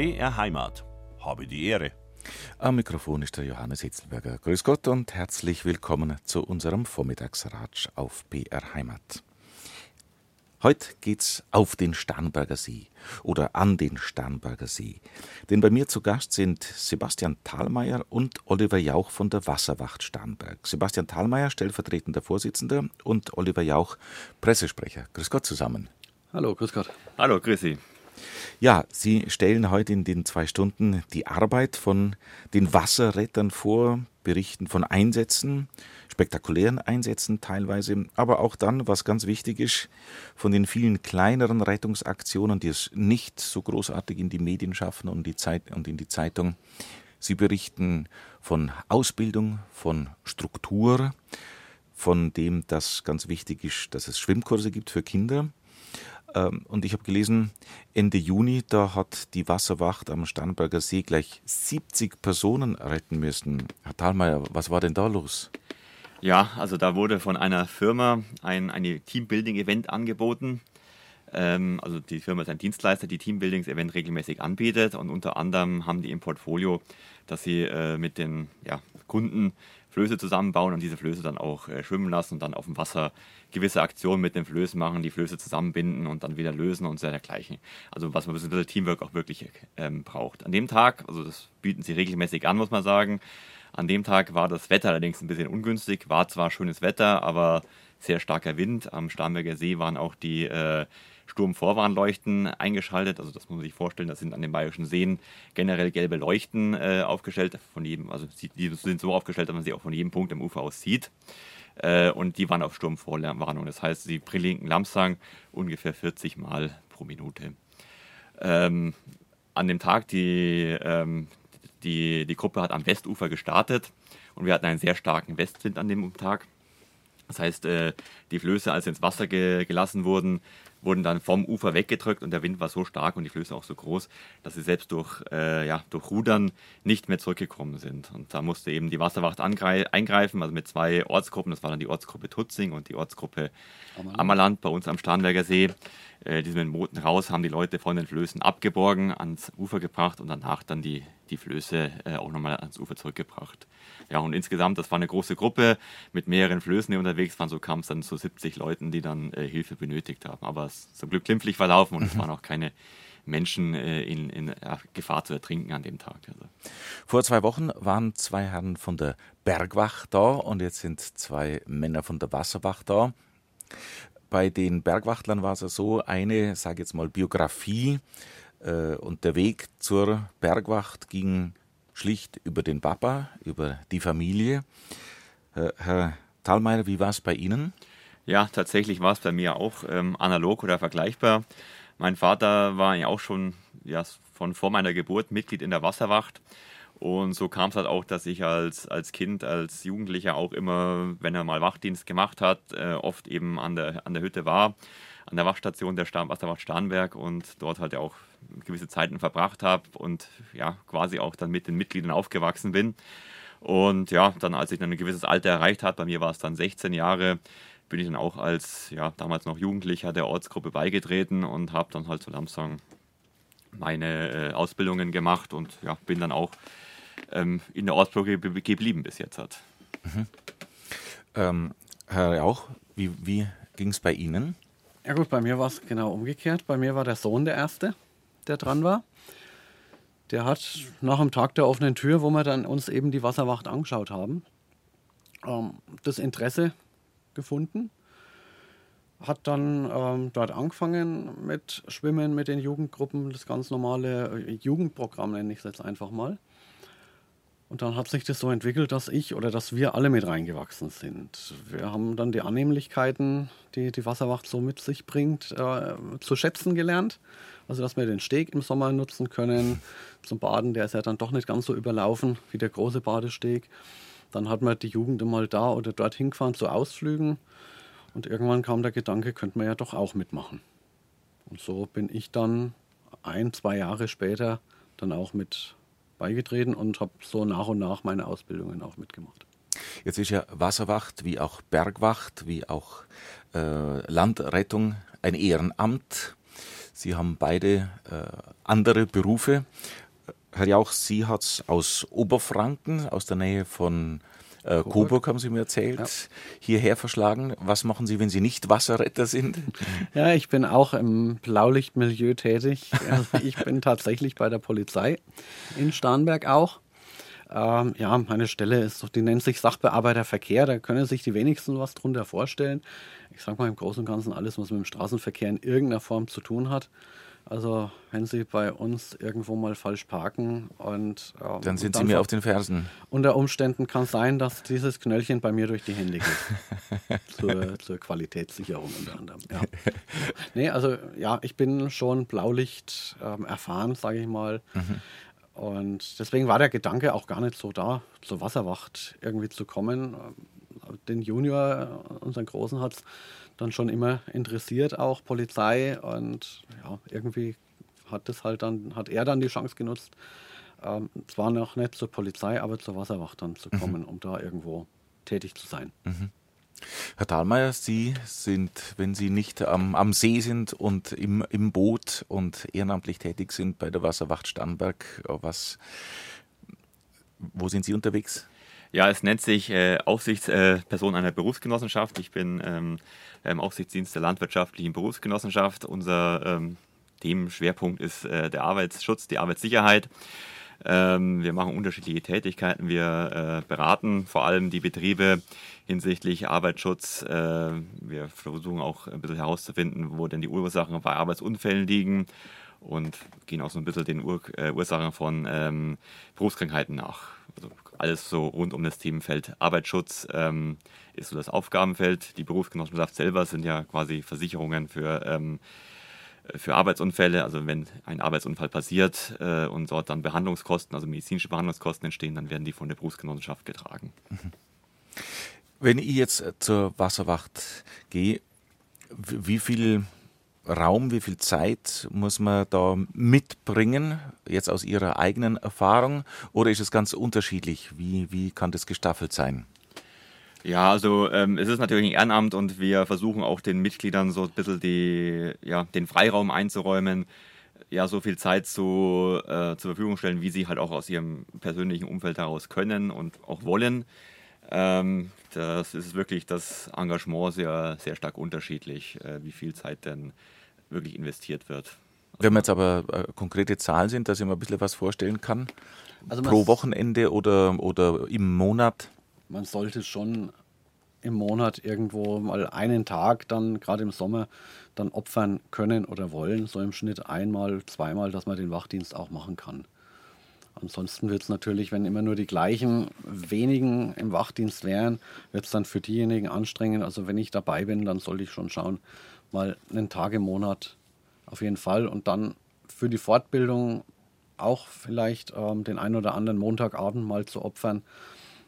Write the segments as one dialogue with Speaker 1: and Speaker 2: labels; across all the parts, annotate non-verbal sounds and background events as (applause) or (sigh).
Speaker 1: BR Heimat. Habe die Ehre.
Speaker 2: Am Mikrofon ist der Johannes Hitzelberger. Grüß Gott und herzlich willkommen zu unserem Vormittagsratsch auf BR Heimat. Heute geht's auf den Starnberger See oder an den Starnberger See. Denn bei mir zu Gast sind Sebastian Thalmeier und Oliver Jauch von der Wasserwacht Starnberg. Sebastian Thalmeier, stellvertretender Vorsitzender, und Oliver Jauch, Pressesprecher. Grüß Gott zusammen.
Speaker 3: Hallo, grüß Gott.
Speaker 4: Hallo, grüß Sie.
Speaker 2: Ja, Sie stellen heute in den zwei Stunden die Arbeit von den Wasserrettern vor, berichten von Einsätzen, spektakulären Einsätzen teilweise, aber auch dann, was ganz wichtig ist, von den vielen kleineren Rettungsaktionen, die es nicht so großartig in die Medien schaffen und, die Zeit, und in die Zeitung. Sie berichten von Ausbildung, von Struktur, von dem, dass ganz wichtig ist, dass es Schwimmkurse gibt für Kinder und ich habe gelesen, Ende Juni, da hat die Wasserwacht am Starnberger See gleich 70 Personen retten müssen. Herr Thalmeier, was war denn da los?
Speaker 4: Ja, also da wurde von einer Firma ein eine Teambuilding-Event angeboten. Ähm, also die Firma ist ein Dienstleister, die Teambuildings-Event regelmäßig anbietet und unter anderem haben die im Portfolio, dass sie äh, mit den ja, Kunden Flöße zusammenbauen und diese Flöße dann auch äh, schwimmen lassen und dann auf dem Wasser gewisse Aktionen mit den Flößen machen, die Flöße zusammenbinden und dann wieder lösen und so dergleichen. Also was man ein bisschen Teamwork auch wirklich ähm, braucht. An dem Tag, also das bieten sie regelmäßig an, muss man sagen. An dem Tag war das Wetter allerdings ein bisschen ungünstig, war zwar schönes Wetter, aber sehr starker Wind. Am Starnberger See waren auch die äh, Sturmvorwarnleuchten eingeschaltet. Also das muss man sich vorstellen, das sind an den bayerischen Seen generell gelbe Leuchten äh, aufgestellt. Von jedem, also die sind so aufgestellt, dass man sie auch von jedem Punkt am Ufer aus sieht. Äh, und die waren auf Sturmvorwarnung. Das heißt, sie blinken Lamsang ungefähr 40 Mal pro Minute. Ähm, an dem Tag, die, ähm, die, die Gruppe hat am Westufer gestartet und wir hatten einen sehr starken Westwind an dem Tag. Das heißt, äh, die Flöße, als sie ins Wasser ge gelassen wurden, wurden dann vom Ufer weggedrückt und der Wind war so stark und die Flöße auch so groß, dass sie selbst durch, äh, ja, durch Rudern nicht mehr zurückgekommen sind. Und da musste eben die Wasserwacht eingreifen, also mit zwei Ortsgruppen, das war dann die Ortsgruppe Tutzing und die Ortsgruppe Ammerland, Ammerland bei uns am Starnberger See. Äh, die sind mit Mooten raus, haben die Leute von den Flößen abgeborgen, ans Ufer gebracht und danach dann die, die Flöße äh, auch nochmal ans Ufer zurückgebracht. Ja, und insgesamt, das war eine große Gruppe mit mehreren Flößen, die unterwegs waren. So kam es dann zu 70 Leuten, die dann äh, Hilfe benötigt haben. Aber es ist zum Glück glimpflich verlaufen und es waren auch keine Menschen äh, in, in Gefahr zu ertrinken an dem Tag. Also.
Speaker 2: Vor zwei Wochen waren zwei Herren von der Bergwacht da und jetzt sind zwei Männer von der Wasserwacht da. Bei den Bergwachtlern war es so, eine, sage jetzt mal, Biografie äh, und der Weg zur Bergwacht ging schlicht über den Papa, über die Familie. Äh, Herr Thalmeier, wie war es bei Ihnen?
Speaker 4: Ja, tatsächlich war es bei mir auch ähm, analog oder vergleichbar. Mein Vater war ja auch schon ja, von vor meiner Geburt Mitglied in der Wasserwacht und so kam es halt auch, dass ich als, als Kind, als Jugendlicher auch immer, wenn er mal Wachdienst gemacht hat, äh, oft eben an der, an der Hütte war, an der Wachstation der Wasserwacht Starnberg und dort halt auch gewisse Zeiten verbracht habe und ja, quasi auch dann mit den Mitgliedern aufgewachsen bin. Und ja, dann als ich dann ein gewisses Alter erreicht habe, bei mir war es dann 16 Jahre, bin ich dann auch als ja, damals noch Jugendlicher der Ortsgruppe beigetreten und habe dann halt so langsam meine äh, Ausbildungen gemacht und ja, bin dann auch ähm, in der Ortsgruppe geblieben bis jetzt hat. Mhm.
Speaker 2: Ähm, Herr Rauch, wie, wie ging es bei Ihnen?
Speaker 3: Ja gut, bei mir war es genau umgekehrt. Bei mir war der Sohn der Erste, der dran war. Der hat nach dem Tag der offenen Tür, wo wir dann uns eben die Wasserwacht angeschaut haben, ähm, das Interesse gefunden. Hat dann ähm, dort angefangen mit Schwimmen mit den Jugendgruppen, das ganz normale Jugendprogramm nenne ich es jetzt einfach mal. Und dann hat sich das so entwickelt, dass ich oder dass wir alle mit reingewachsen sind. Wir haben dann die Annehmlichkeiten, die die Wasserwacht so mit sich bringt, äh, zu schätzen gelernt. Also, dass wir den Steg im Sommer nutzen können zum Baden. Der ist ja dann doch nicht ganz so überlaufen wie der große Badesteg. Dann hat man die Jugend mal da oder dort hingefahren zu Ausflügen. Und irgendwann kam der Gedanke, könnte man ja doch auch mitmachen. Und so bin ich dann ein, zwei Jahre später dann auch mit beigetreten und habe so nach und nach meine Ausbildungen auch mitgemacht.
Speaker 2: Jetzt ist ja Wasserwacht wie auch Bergwacht, wie auch äh, Landrettung ein Ehrenamt. Sie haben beide äh, andere Berufe. Herr Jauch, Sie hat es aus Oberfranken, aus der Nähe von äh, Coburg. Haben Sie mir erzählt, ja. hierher verschlagen. Was machen Sie, wenn Sie nicht Wasserretter sind? (laughs)
Speaker 3: Ja, ich bin auch im Blaulichtmilieu tätig. Also ich bin tatsächlich bei der Polizei in Starnberg auch. Ähm, ja, meine Stelle ist, die nennt sich Sachbearbeiterverkehr. Da können sich die wenigsten was drunter vorstellen. Ich sage mal im Großen und Ganzen alles, was mit dem Straßenverkehr in irgendeiner Form zu tun hat. Also wenn Sie bei uns irgendwo mal falsch parken und
Speaker 2: ähm, dann sind dann Sie mir auf den Fersen.
Speaker 3: Unter Umständen kann es sein, dass dieses Knöllchen bei mir durch die Hände geht. (laughs) zur, zur, Qualitätssicherung unter anderem. Ja. nee, also ja, ich bin schon Blaulicht ähm, erfahren, sage ich mal. Mhm. Und deswegen war der Gedanke auch gar nicht so da, zur Wasserwacht irgendwie zu kommen. Den Junior, unseren Großen, hat es dann schon immer interessiert, auch Polizei. Und ja, irgendwie hat das halt dann, hat er dann die Chance genutzt, ähm, zwar noch nicht zur Polizei, aber zur Wasserwacht dann zu mhm. kommen, mhm. um da irgendwo tätig zu sein.
Speaker 2: Mhm. Herr Dahlmeier, Sie sind, wenn Sie nicht am, am See sind und im, im Boot und ehrenamtlich tätig sind bei der Wasserwacht Starnberg, was, wo sind Sie unterwegs?
Speaker 4: Ja, es nennt sich äh, Aufsichtsperson äh, einer Berufsgenossenschaft. Ich bin ähm, im Aufsichtsdienst der landwirtschaftlichen Berufsgenossenschaft. Unser ähm, Themenschwerpunkt ist äh, der Arbeitsschutz, die Arbeitssicherheit. Ähm, wir machen unterschiedliche Tätigkeiten. Wir äh, beraten vor allem die Betriebe hinsichtlich Arbeitsschutz. Äh, wir versuchen auch ein bisschen herauszufinden, wo denn die Ursachen bei Arbeitsunfällen liegen und gehen auch so ein bisschen den Ur äh, Ursachen von ähm, Berufskrankheiten nach. Also alles so rund um das Themenfeld Arbeitsschutz ähm, ist so das Aufgabenfeld. Die Berufsgenossenschaft selber sind ja quasi Versicherungen für ähm, für Arbeitsunfälle, also wenn ein Arbeitsunfall passiert äh, und dort dann Behandlungskosten, also medizinische Behandlungskosten entstehen, dann werden die von der Berufsgenossenschaft getragen. Mhm.
Speaker 2: Wenn ich jetzt zur Wasserwacht gehe, wie viel Raum, wie viel Zeit muss man da mitbringen, jetzt aus Ihrer eigenen Erfahrung, oder ist es ganz unterschiedlich? Wie, wie kann das gestaffelt sein?
Speaker 4: Ja, also ähm, es ist natürlich ein Ehrenamt und wir versuchen auch den Mitgliedern so ein bisschen die, ja, den Freiraum einzuräumen, ja, so viel Zeit zu, äh, zur Verfügung stellen, wie sie halt auch aus ihrem persönlichen Umfeld heraus können und auch wollen. Ähm, das ist wirklich das Engagement sehr, sehr stark unterschiedlich, äh, wie viel Zeit denn wirklich investiert wird.
Speaker 2: Wenn wir jetzt aber äh, konkrete Zahlen sind, dass ich mir ein bisschen was vorstellen kann, also pro Wochenende oder, oder im Monat?
Speaker 3: man sollte schon im Monat irgendwo mal einen Tag dann gerade im Sommer dann opfern können oder wollen, so im Schnitt einmal, zweimal, dass man den Wachdienst auch machen kann. Ansonsten wird es natürlich, wenn immer nur die gleichen wenigen im Wachdienst wären, wird es dann für diejenigen anstrengend. Also wenn ich dabei bin, dann sollte ich schon schauen, mal einen Tag im Monat auf jeden Fall und dann für die Fortbildung auch vielleicht ähm, den einen oder anderen Montagabend mal zu opfern,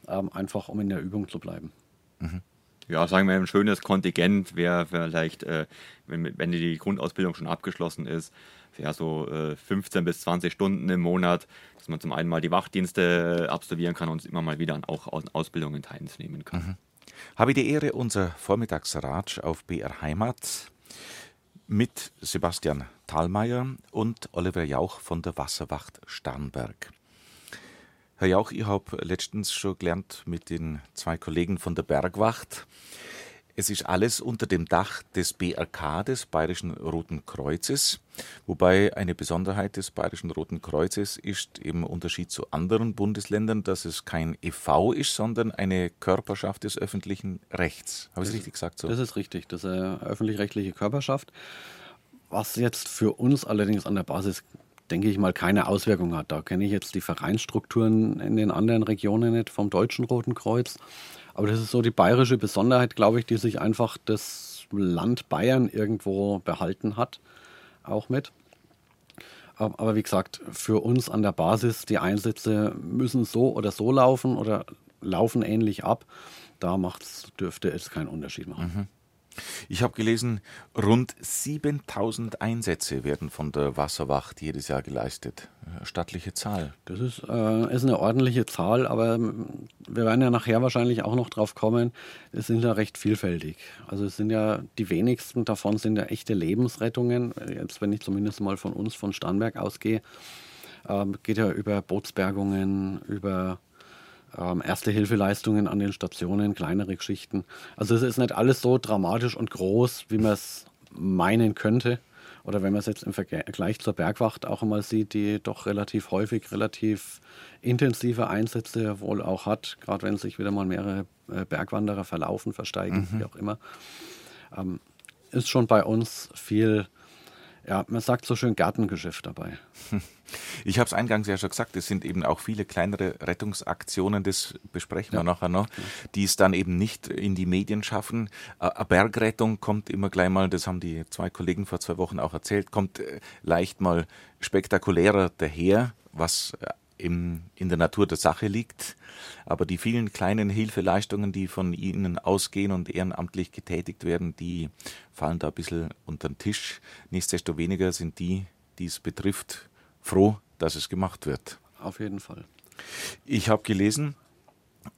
Speaker 3: ähm, einfach um in der Übung zu bleiben.
Speaker 4: Mhm. Ja, sagen wir, ein schönes Kontingent wäre vielleicht, äh, wenn, wenn die Grundausbildung schon abgeschlossen ist, ja, so äh, 15 bis 20 Stunden im Monat, dass man zum einen mal die Wachdienste äh, absolvieren kann und immer mal wieder auch Ausbildungen teilnehmen kann. Mhm.
Speaker 2: Habe die Ehre, unser Vormittagsratsch auf BR Heimat mit Sebastian Thalmeier und Oliver Jauch von der Wasserwacht Starnberg. Herr Jauch, ich habe letztens schon gelernt mit den zwei Kollegen von der Bergwacht. Es ist alles unter dem Dach des BRK, des Bayerischen Roten Kreuzes, wobei eine Besonderheit des Bayerischen Roten Kreuzes ist im Unterschied zu anderen Bundesländern, dass es kein EV ist, sondern eine Körperschaft des öffentlichen Rechts. Habe ich es richtig gesagt?
Speaker 3: So? Das ist richtig, das ist eine öffentlich-rechtliche Körperschaft. Was jetzt für uns allerdings an der Basis denke ich mal, keine Auswirkung hat. Da kenne ich jetzt die Vereinsstrukturen in den anderen Regionen nicht vom Deutschen Roten Kreuz. Aber das ist so die bayerische Besonderheit, glaube ich, die sich einfach das Land Bayern irgendwo behalten hat, auch mit. Aber wie gesagt, für uns an der Basis, die Einsätze müssen so oder so laufen oder laufen ähnlich ab. Da macht's, dürfte es keinen Unterschied machen. Mhm.
Speaker 2: Ich habe gelesen, rund 7000 Einsätze werden von der Wasserwacht jedes Jahr geleistet. Stattliche Zahl.
Speaker 3: Das ist, äh, ist eine ordentliche Zahl, aber ähm, wir werden ja nachher wahrscheinlich auch noch drauf kommen. Es sind ja recht vielfältig. Also es sind ja die wenigsten davon sind ja echte Lebensrettungen. Jetzt, wenn ich zumindest mal von uns, von Starnberg ausgehe, äh, geht ja über Bootsbergungen, über ähm, Erste-Hilfeleistungen an den Stationen, kleinere Geschichten. Also es ist nicht alles so dramatisch und groß, wie man es meinen könnte. Oder wenn man es jetzt im Vergleich zur Bergwacht auch einmal sieht, die doch relativ häufig, relativ intensive Einsätze wohl auch hat, gerade wenn sich wieder mal mehrere äh, Bergwanderer verlaufen, versteigen, mhm. wie auch immer, ähm, ist schon bei uns viel ja, man sagt so schön Gartengeschäft dabei. (laughs)
Speaker 2: Ich habe es eingangs ja schon gesagt, es sind eben auch viele kleinere Rettungsaktionen, das besprechen ja. wir nachher noch, die es dann eben nicht in die Medien schaffen. Eine Bergrettung kommt immer gleich mal, das haben die zwei Kollegen vor zwei Wochen auch erzählt, kommt äh, leicht mal spektakulärer daher, was äh, im, in der Natur der Sache liegt. Aber die vielen kleinen Hilfeleistungen, die von Ihnen ausgehen und ehrenamtlich getätigt werden, die fallen da ein bisschen unter den Tisch. Nichtsdestoweniger sind die, die es betrifft, froh, dass es gemacht wird.
Speaker 3: Auf jeden Fall.
Speaker 2: Ich habe gelesen,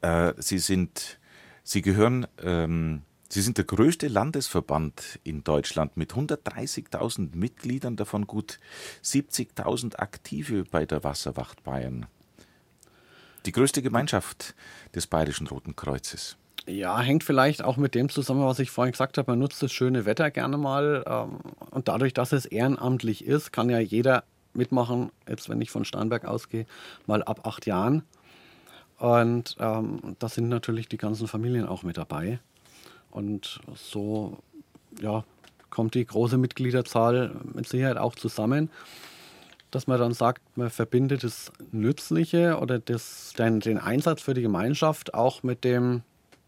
Speaker 2: äh, Sie sind, Sie gehören ähm, Sie sind der größte Landesverband in Deutschland mit 130.000 Mitgliedern, davon gut 70.000 Aktive bei der Wasserwacht Bayern. Die größte Gemeinschaft des Bayerischen Roten Kreuzes.
Speaker 3: Ja, hängt vielleicht auch mit dem zusammen, was ich vorhin gesagt habe. Man nutzt das schöne Wetter gerne mal. Ähm, und dadurch, dass es ehrenamtlich ist, kann ja jeder mitmachen, jetzt wenn ich von Starnberg ausgehe, mal ab acht Jahren. Und ähm, da sind natürlich die ganzen Familien auch mit dabei. Und so ja, kommt die große Mitgliederzahl mit Sicherheit auch zusammen, dass man dann sagt, man verbindet das Nützliche oder das, den, den Einsatz für die Gemeinschaft auch mit dem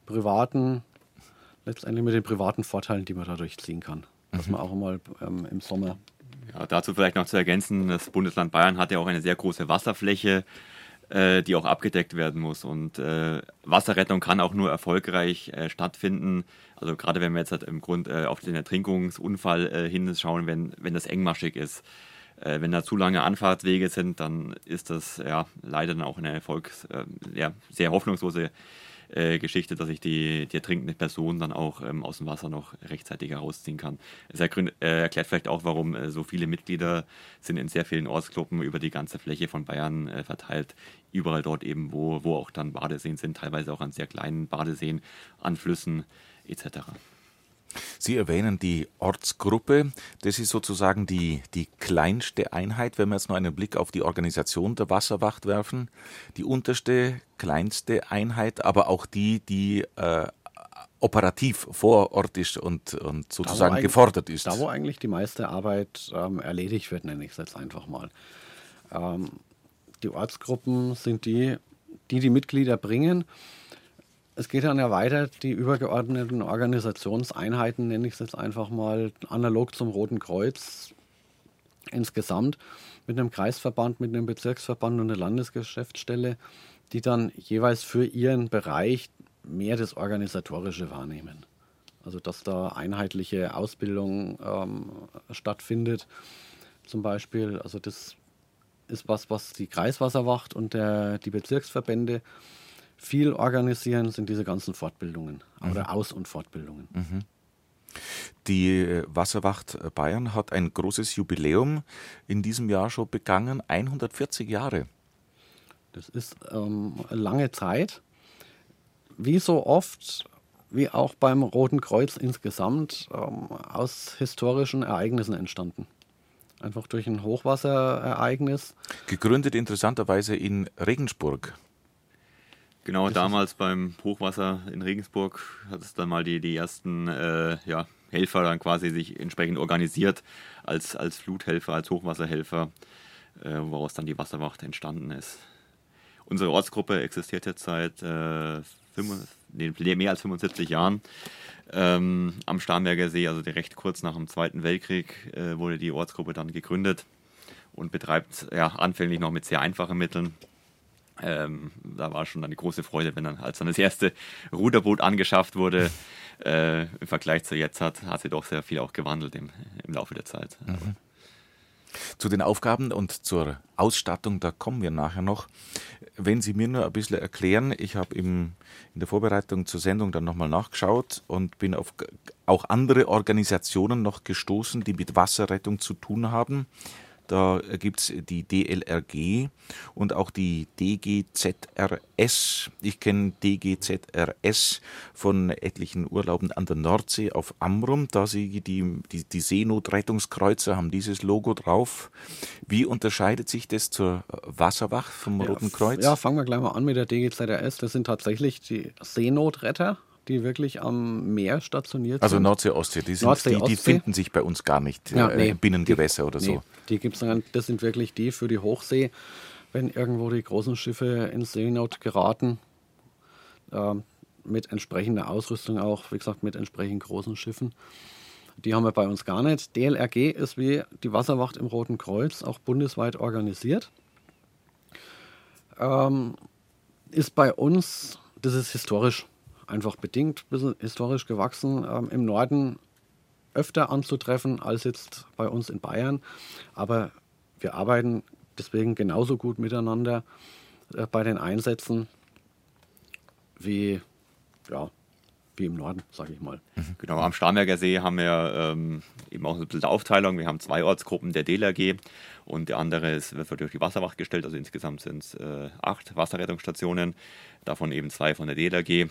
Speaker 3: privaten, letztendlich mit den privaten Vorteilen, die man dadurch ziehen kann. Dass mhm. man auch mal ähm, im Sommer.
Speaker 4: Ja, dazu vielleicht noch zu ergänzen, das Bundesland Bayern hat ja auch eine sehr große Wasserfläche äh, die auch abgedeckt werden muss. Und äh, Wasserrettung kann auch nur erfolgreich äh, stattfinden. Also gerade wenn wir jetzt halt im Grund äh, auf den Ertrinkungsunfall äh, hinschauen, wenn, wenn das engmaschig ist. Äh, wenn da zu lange Anfahrtswege sind, dann ist das ja leider dann auch eine Erfolgs-, ja, sehr hoffnungslose äh, Geschichte, dass ich die, die ertrinkende Person dann auch ähm, aus dem Wasser noch rechtzeitig herausziehen kann. Es äh, erklärt vielleicht auch, warum äh, so viele Mitglieder sind in sehr vielen Ortsgruppen über die ganze Fläche von Bayern äh, verteilt. Überall dort eben, wo, wo auch dann Badeseen sind, teilweise auch an sehr kleinen Badeseen, an Flüssen etc.
Speaker 2: Sie erwähnen die Ortsgruppe. Das ist sozusagen die, die kleinste Einheit, wenn wir jetzt noch einen Blick auf die Organisation der Wasserwacht werfen. Die unterste, kleinste Einheit, aber auch die, die äh, operativ vor Ort ist und, und sozusagen gefordert ist.
Speaker 3: Da, wo eigentlich die meiste Arbeit ähm, erledigt wird, nenne ich es jetzt einfach mal. Ähm, die Ortsgruppen sind die, die die Mitglieder bringen es geht dann ja weiter, die übergeordneten Organisationseinheiten, nenne ich es jetzt einfach mal, analog zum Roten Kreuz insgesamt, mit einem Kreisverband, mit einem Bezirksverband und einer Landesgeschäftsstelle, die dann jeweils für ihren Bereich mehr das Organisatorische wahrnehmen. Also dass da einheitliche Ausbildung ähm, stattfindet, zum Beispiel. Also das ist was, was die Kreiswasserwacht und der, die Bezirksverbände viel organisieren, sind diese ganzen Fortbildungen mhm. oder Aus- und Fortbildungen. Mhm.
Speaker 2: Die äh, Wasserwacht Bayern hat ein großes Jubiläum in diesem Jahr schon begangen, 140 Jahre.
Speaker 3: Das ist ähm, eine lange Zeit. Wie so oft, wie auch beim Roten Kreuz insgesamt, ähm, aus historischen Ereignissen entstanden. Einfach durch ein Hochwasserereignis.
Speaker 2: Gegründet interessanterweise in Regensburg.
Speaker 4: Genau, damals beim Hochwasser in Regensburg hat es dann mal die, die ersten äh, ja, Helfer dann quasi sich entsprechend organisiert als, als Fluthelfer, als Hochwasserhelfer, äh, woraus dann die Wasserwacht entstanden ist. Unsere Ortsgruppe existiert jetzt seit äh, 5, nee, mehr als 75 Jahren ähm, am Starnberger See, also recht kurz nach dem Zweiten Weltkrieg äh, wurde die Ortsgruppe dann gegründet und betreibt ja, anfänglich noch mit sehr einfachen Mitteln Ähm, da war schon eine große Freude, wenn dann, als dann das erste Ruderboot angeschafft wurde, (laughs) äh, im Vergleich zu jetzt hat, hat sie doch sehr viel auch gewandelt im, im Laufe der Zeit. Mhm.
Speaker 2: Zu den Aufgaben und zur Ausstattung, da kommen wir nachher noch. Wenn Sie mir nur ein bisschen erklären, ich habe in der Vorbereitung zur Sendung dann nochmal nachgeschaut und bin auf auch andere Organisationen noch gestoßen, die mit Wasserrettung zu tun haben. Da gibt es die DLRG und auch die DGZRS. Ich kenne DGZRS von etlichen Urlauben an der Nordsee auf Amrum. Da sie die, die, die Seenotrettungskreuzer haben dieses Logo drauf. Wie unterscheidet sich das zur Wasserwacht vom
Speaker 3: ja,
Speaker 2: Roten Kreuz?
Speaker 3: Ja, fangen wir gleich mal an mit der DGZRS. Das sind tatsächlich die Seenotretter die wirklich am Meer stationiert
Speaker 2: also
Speaker 3: sind.
Speaker 2: Also Nordsee, Ostsee, die, sind, Nordsee, die, die finden sich bei uns gar nicht, ja, äh, nee, Binnengewässer die, oder so. Nee,
Speaker 3: die gibt's dann, das sind wirklich die für die Hochsee, wenn irgendwo die großen Schiffe in Seenot geraten, äh, mit entsprechender Ausrüstung auch, wie gesagt, mit entsprechend großen Schiffen. Die haben wir bei uns gar nicht. DLRG ist wie die Wasserwacht im Roten Kreuz auch bundesweit organisiert. Ähm, ist bei uns, das ist historisch einfach bedingt, ein bisschen historisch gewachsen, ähm, im Norden öfter anzutreffen als jetzt bei uns in Bayern. Aber wir arbeiten deswegen genauso gut miteinander äh, bei den Einsätzen wie, ja, wie im Norden, sage ich mal.
Speaker 4: Mhm. Genau, am Starnberger See haben wir ähm, eben auch ein bisschen Aufteilung. Wir haben zwei Ortsgruppen der DLRG und der andere ist, wird durch die Wasserwacht gestellt. Also insgesamt sind es äh, acht Wasserrettungsstationen, davon eben zwei von der DLRG.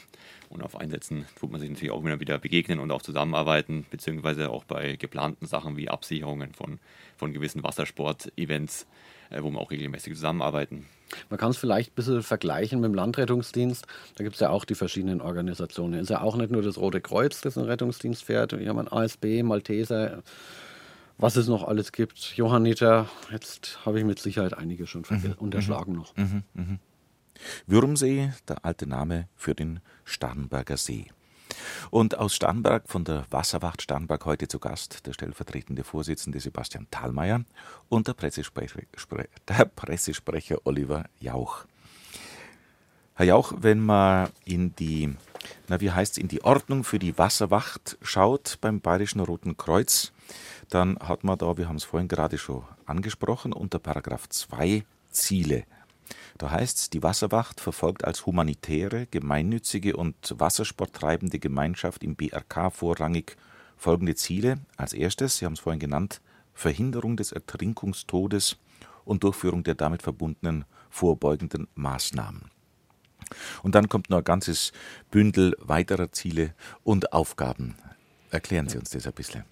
Speaker 4: Und auf Einsätzen tut man sich natürlich auch immer wieder begegnen und auch zusammenarbeiten, beziehungsweise auch bei geplanten Sachen wie Absicherungen von, von gewissen Wassersport-Events, wo wir auch regelmäßig zusammenarbeiten.
Speaker 3: Man kann es vielleicht ein bisschen vergleichen mit dem Landrettungsdienst. Da gibt es ja auch die verschiedenen Organisationen. Es ist ja auch nicht nur das Rote Kreuz, das einen Rettungsdienst fährt. Wir haben ein ASB, Malteser, was es noch alles gibt. Johanniter, jetzt habe ich mit Sicherheit einige schon mhm. unterschlagen mhm. noch. Mhm. Mhm.
Speaker 2: Würmsee, der alte Name für den Starnberger See. Und aus Starnberg von der Wasserwacht Starnberg heute zu Gast der stellvertretende Vorsitzende Sebastian Thalmeier und der Pressesprecher, der Pressesprecher Oliver Jauch. Herr Jauch, wenn man in die, na wie heißt in die Ordnung für die Wasserwacht schaut beim Bayerischen Roten Kreuz, dann hat man da, wir haben es vorhin gerade schon angesprochen, unter Paragraph 2 Ziele da heißt es, die Wasserwacht verfolgt als humanitäre, gemeinnützige und wassersporttreibende Gemeinschaft im BRK vorrangig folgende Ziele. Als erstes, Sie haben es vorhin genannt, Verhinderung des Ertrinkungstodes und Durchführung der damit verbundenen vorbeugenden Maßnahmen. Und dann kommt noch ein ganzes Bündel weiterer Ziele und Aufgaben. Erklären Sie uns das ein bisschen.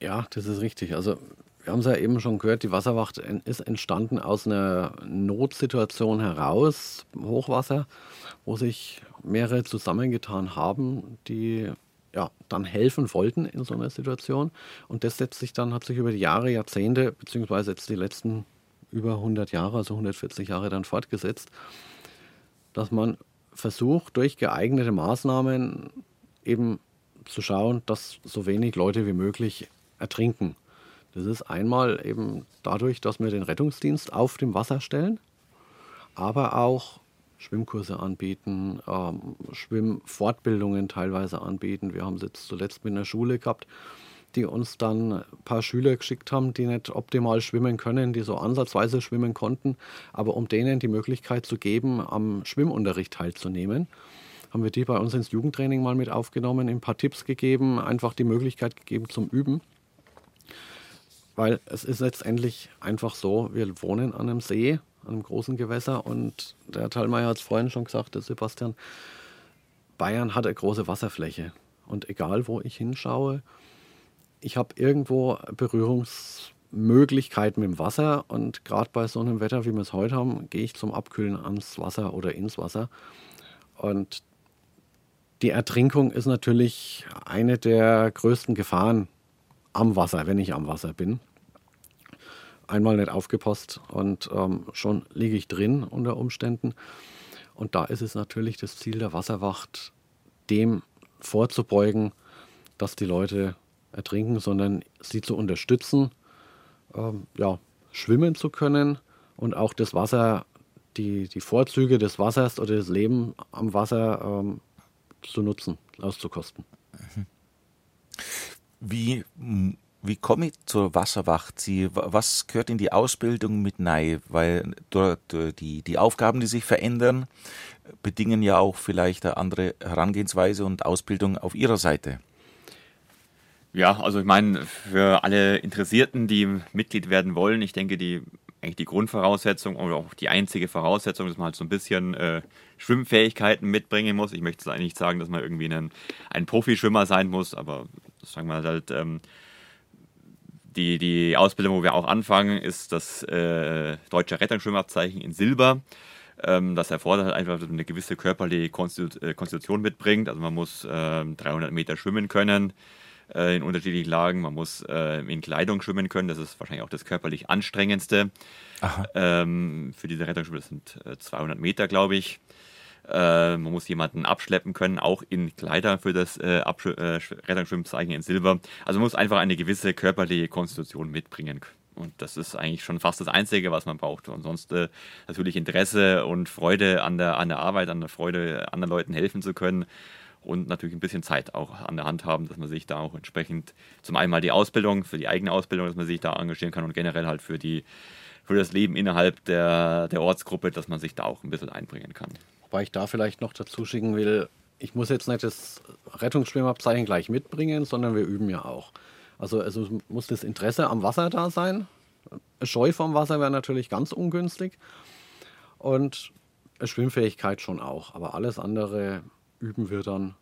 Speaker 3: Ja, das ist richtig. Also wir haben es ja eben schon gehört, die Wasserwacht ist entstanden aus einer Notsituation heraus, Hochwasser, wo sich mehrere zusammengetan haben, die ja, dann helfen wollten in so einer Situation. Und das setzt sich dann, hat sich über die Jahre, Jahrzehnte, beziehungsweise jetzt die letzten über 100 Jahre, also 140 Jahre dann fortgesetzt, dass man versucht, durch geeignete Maßnahmen eben zu schauen, dass so wenig Leute wie möglich ertrinken. Das ist einmal eben dadurch, dass wir den Rettungsdienst auf dem Wasser stellen, aber auch Schwimmkurse anbieten, ähm, Schwimmfortbildungen teilweise anbieten. Wir haben es jetzt zuletzt mit einer Schule gehabt, die uns dann ein paar Schüler geschickt haben, die nicht optimal schwimmen können, die so ansatzweise schwimmen konnten, aber um denen die Möglichkeit zu geben, am Schwimmunterricht teilzunehmen, haben wir die bei uns ins Jugendtraining mal mit aufgenommen, ein paar Tipps gegeben, einfach die Möglichkeit gegeben zum Üben. Weil es ist letztendlich einfach so, wir wohnen an einem See, an einem großen Gewässer und der Thalmeier hat es vorhin schon gesagt, der Sebastian, Bayern hat eine große Wasserfläche. Und egal, wo ich hinschaue, ich habe irgendwo Berührungsmöglichkeiten mit dem Wasser und gerade bei so einem Wetter, wie wir es heute haben, gehe ich zum Abkühlen ans Wasser oder ins Wasser. Und die Ertrinkung ist natürlich eine der größten Gefahren, am Wasser, wenn ich am Wasser bin. Einmal nicht aufgepasst und ähm, schon liege ich drin unter Umständen. Und da ist es natürlich das Ziel der Wasserwacht, dem vorzubeugen, dass die Leute ertrinken, sondern sie zu unterstützen, ähm, ja, schwimmen zu können und auch das Wasser die, die Vorzüge des Wassers oder des Lebens am Wasser ähm, zu nutzen, auszukosten.
Speaker 2: Wie, wie komme ich zur Wasserwacht? Sie, was gehört in die Ausbildung mit Nei? Weil die, die Aufgaben, die sich verändern, bedingen ja auch vielleicht eine andere Herangehensweise und Ausbildung auf Ihrer Seite.
Speaker 4: Ja, also ich meine, für alle Interessierten, die Mitglied werden wollen, ich denke, die eigentlich die Grundvoraussetzung oder auch die einzige Voraussetzung, dass man halt so ein bisschen äh, Schwimmfähigkeiten mitbringen muss. Ich möchte eigentlich nicht sagen, dass man irgendwie ein, ein Profischwimmer sein muss, aber sagen wir halt, ähm, die, die Ausbildung, wo wir auch anfangen, ist das äh, deutsche Rettungsschwimmabzeichen in Silber. Ähm, das erfordert halt einfach, dass man eine gewisse körperliche äh, Konstitution mitbringt. Also man muss äh, 300 Meter schwimmen können äh, in unterschiedlichen Lagen. Man muss äh, in Kleidung schwimmen können. Das ist wahrscheinlich auch das körperlich anstrengendste. Ähm, für diese Rettungsschwimmer das sind 200 äh, Meter, glaube ich. Äh, man muss jemanden abschleppen können, auch in Kleider für das äh, äh, Rettungsschwimmzeichen in Silber. Also man muss einfach eine gewisse körperliche Konstitution mitbringen. Und das ist eigentlich schon fast das Einzige, was man braucht. Und sonst äh, natürlich Interesse und Freude an der, an der Arbeit, an der Freude, anderen Leuten helfen zu können und natürlich ein bisschen Zeit auch an der Hand haben, dass man sich da auch entsprechend zum einen mal die Ausbildung, für die eigene Ausbildung, dass man sich da engagieren kann und generell halt für die für das Leben innerhalb der, der Ortsgruppe, dass man sich da auch ein bisschen einbringen kann.
Speaker 3: Wobei ich da vielleicht noch dazu schicken will, ich muss jetzt nicht das Rettungsschwimmabzeichen gleich mitbringen, sondern wir üben ja auch. Also, also muss das Interesse am Wasser da sein. Scheu vom Wasser wäre natürlich ganz ungünstig. Und Schwimmfähigkeit schon auch. Aber alles andere üben wir dann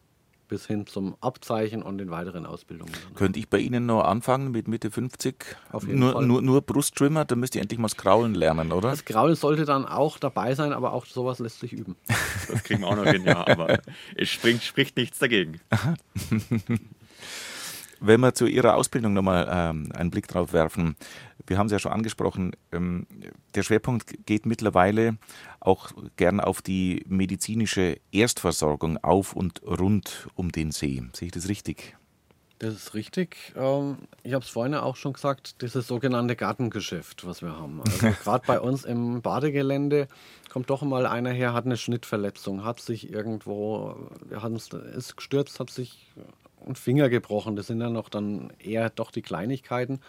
Speaker 3: bis hin zum Abzeichen und den weiteren Ausbildungen.
Speaker 2: Könnte ich bei Ihnen noch anfangen mit Mitte 50?
Speaker 3: Auf jeden
Speaker 2: nur,
Speaker 3: Fall.
Speaker 2: Nur, nur Brustschwimmer, da müsst ihr endlich mal das Kraulen lernen, oder?
Speaker 3: Das Kraulen sollte dann auch dabei sein, aber auch sowas lässt sich üben. (laughs)
Speaker 4: Das kriegen wir auch noch hin, ja, aber es springt, spricht nichts dagegen. (laughs)
Speaker 2: Wenn wir zu Ihrer Ausbildung nochmal ähm, einen Blick drauf werfen, wir haben es ja schon angesprochen, ähm, der Schwerpunkt geht mittlerweile auch gern auf die medizinische Erstversorgung auf und rund um den See. Sehe ich das richtig?
Speaker 3: Das ist richtig. Ähm, ich habe es vorhin auch schon gesagt, dieses sogenannte Gartengeschäft, was wir haben. Also (laughs) gerade bei uns im Badegelände kommt doch mal einer her, hat eine Schnittverletzung, hat sich irgendwo, ist gestürzt, hat sich einen Finger gebrochen. Das sind ja noch dann eher doch die Kleinigkeiten.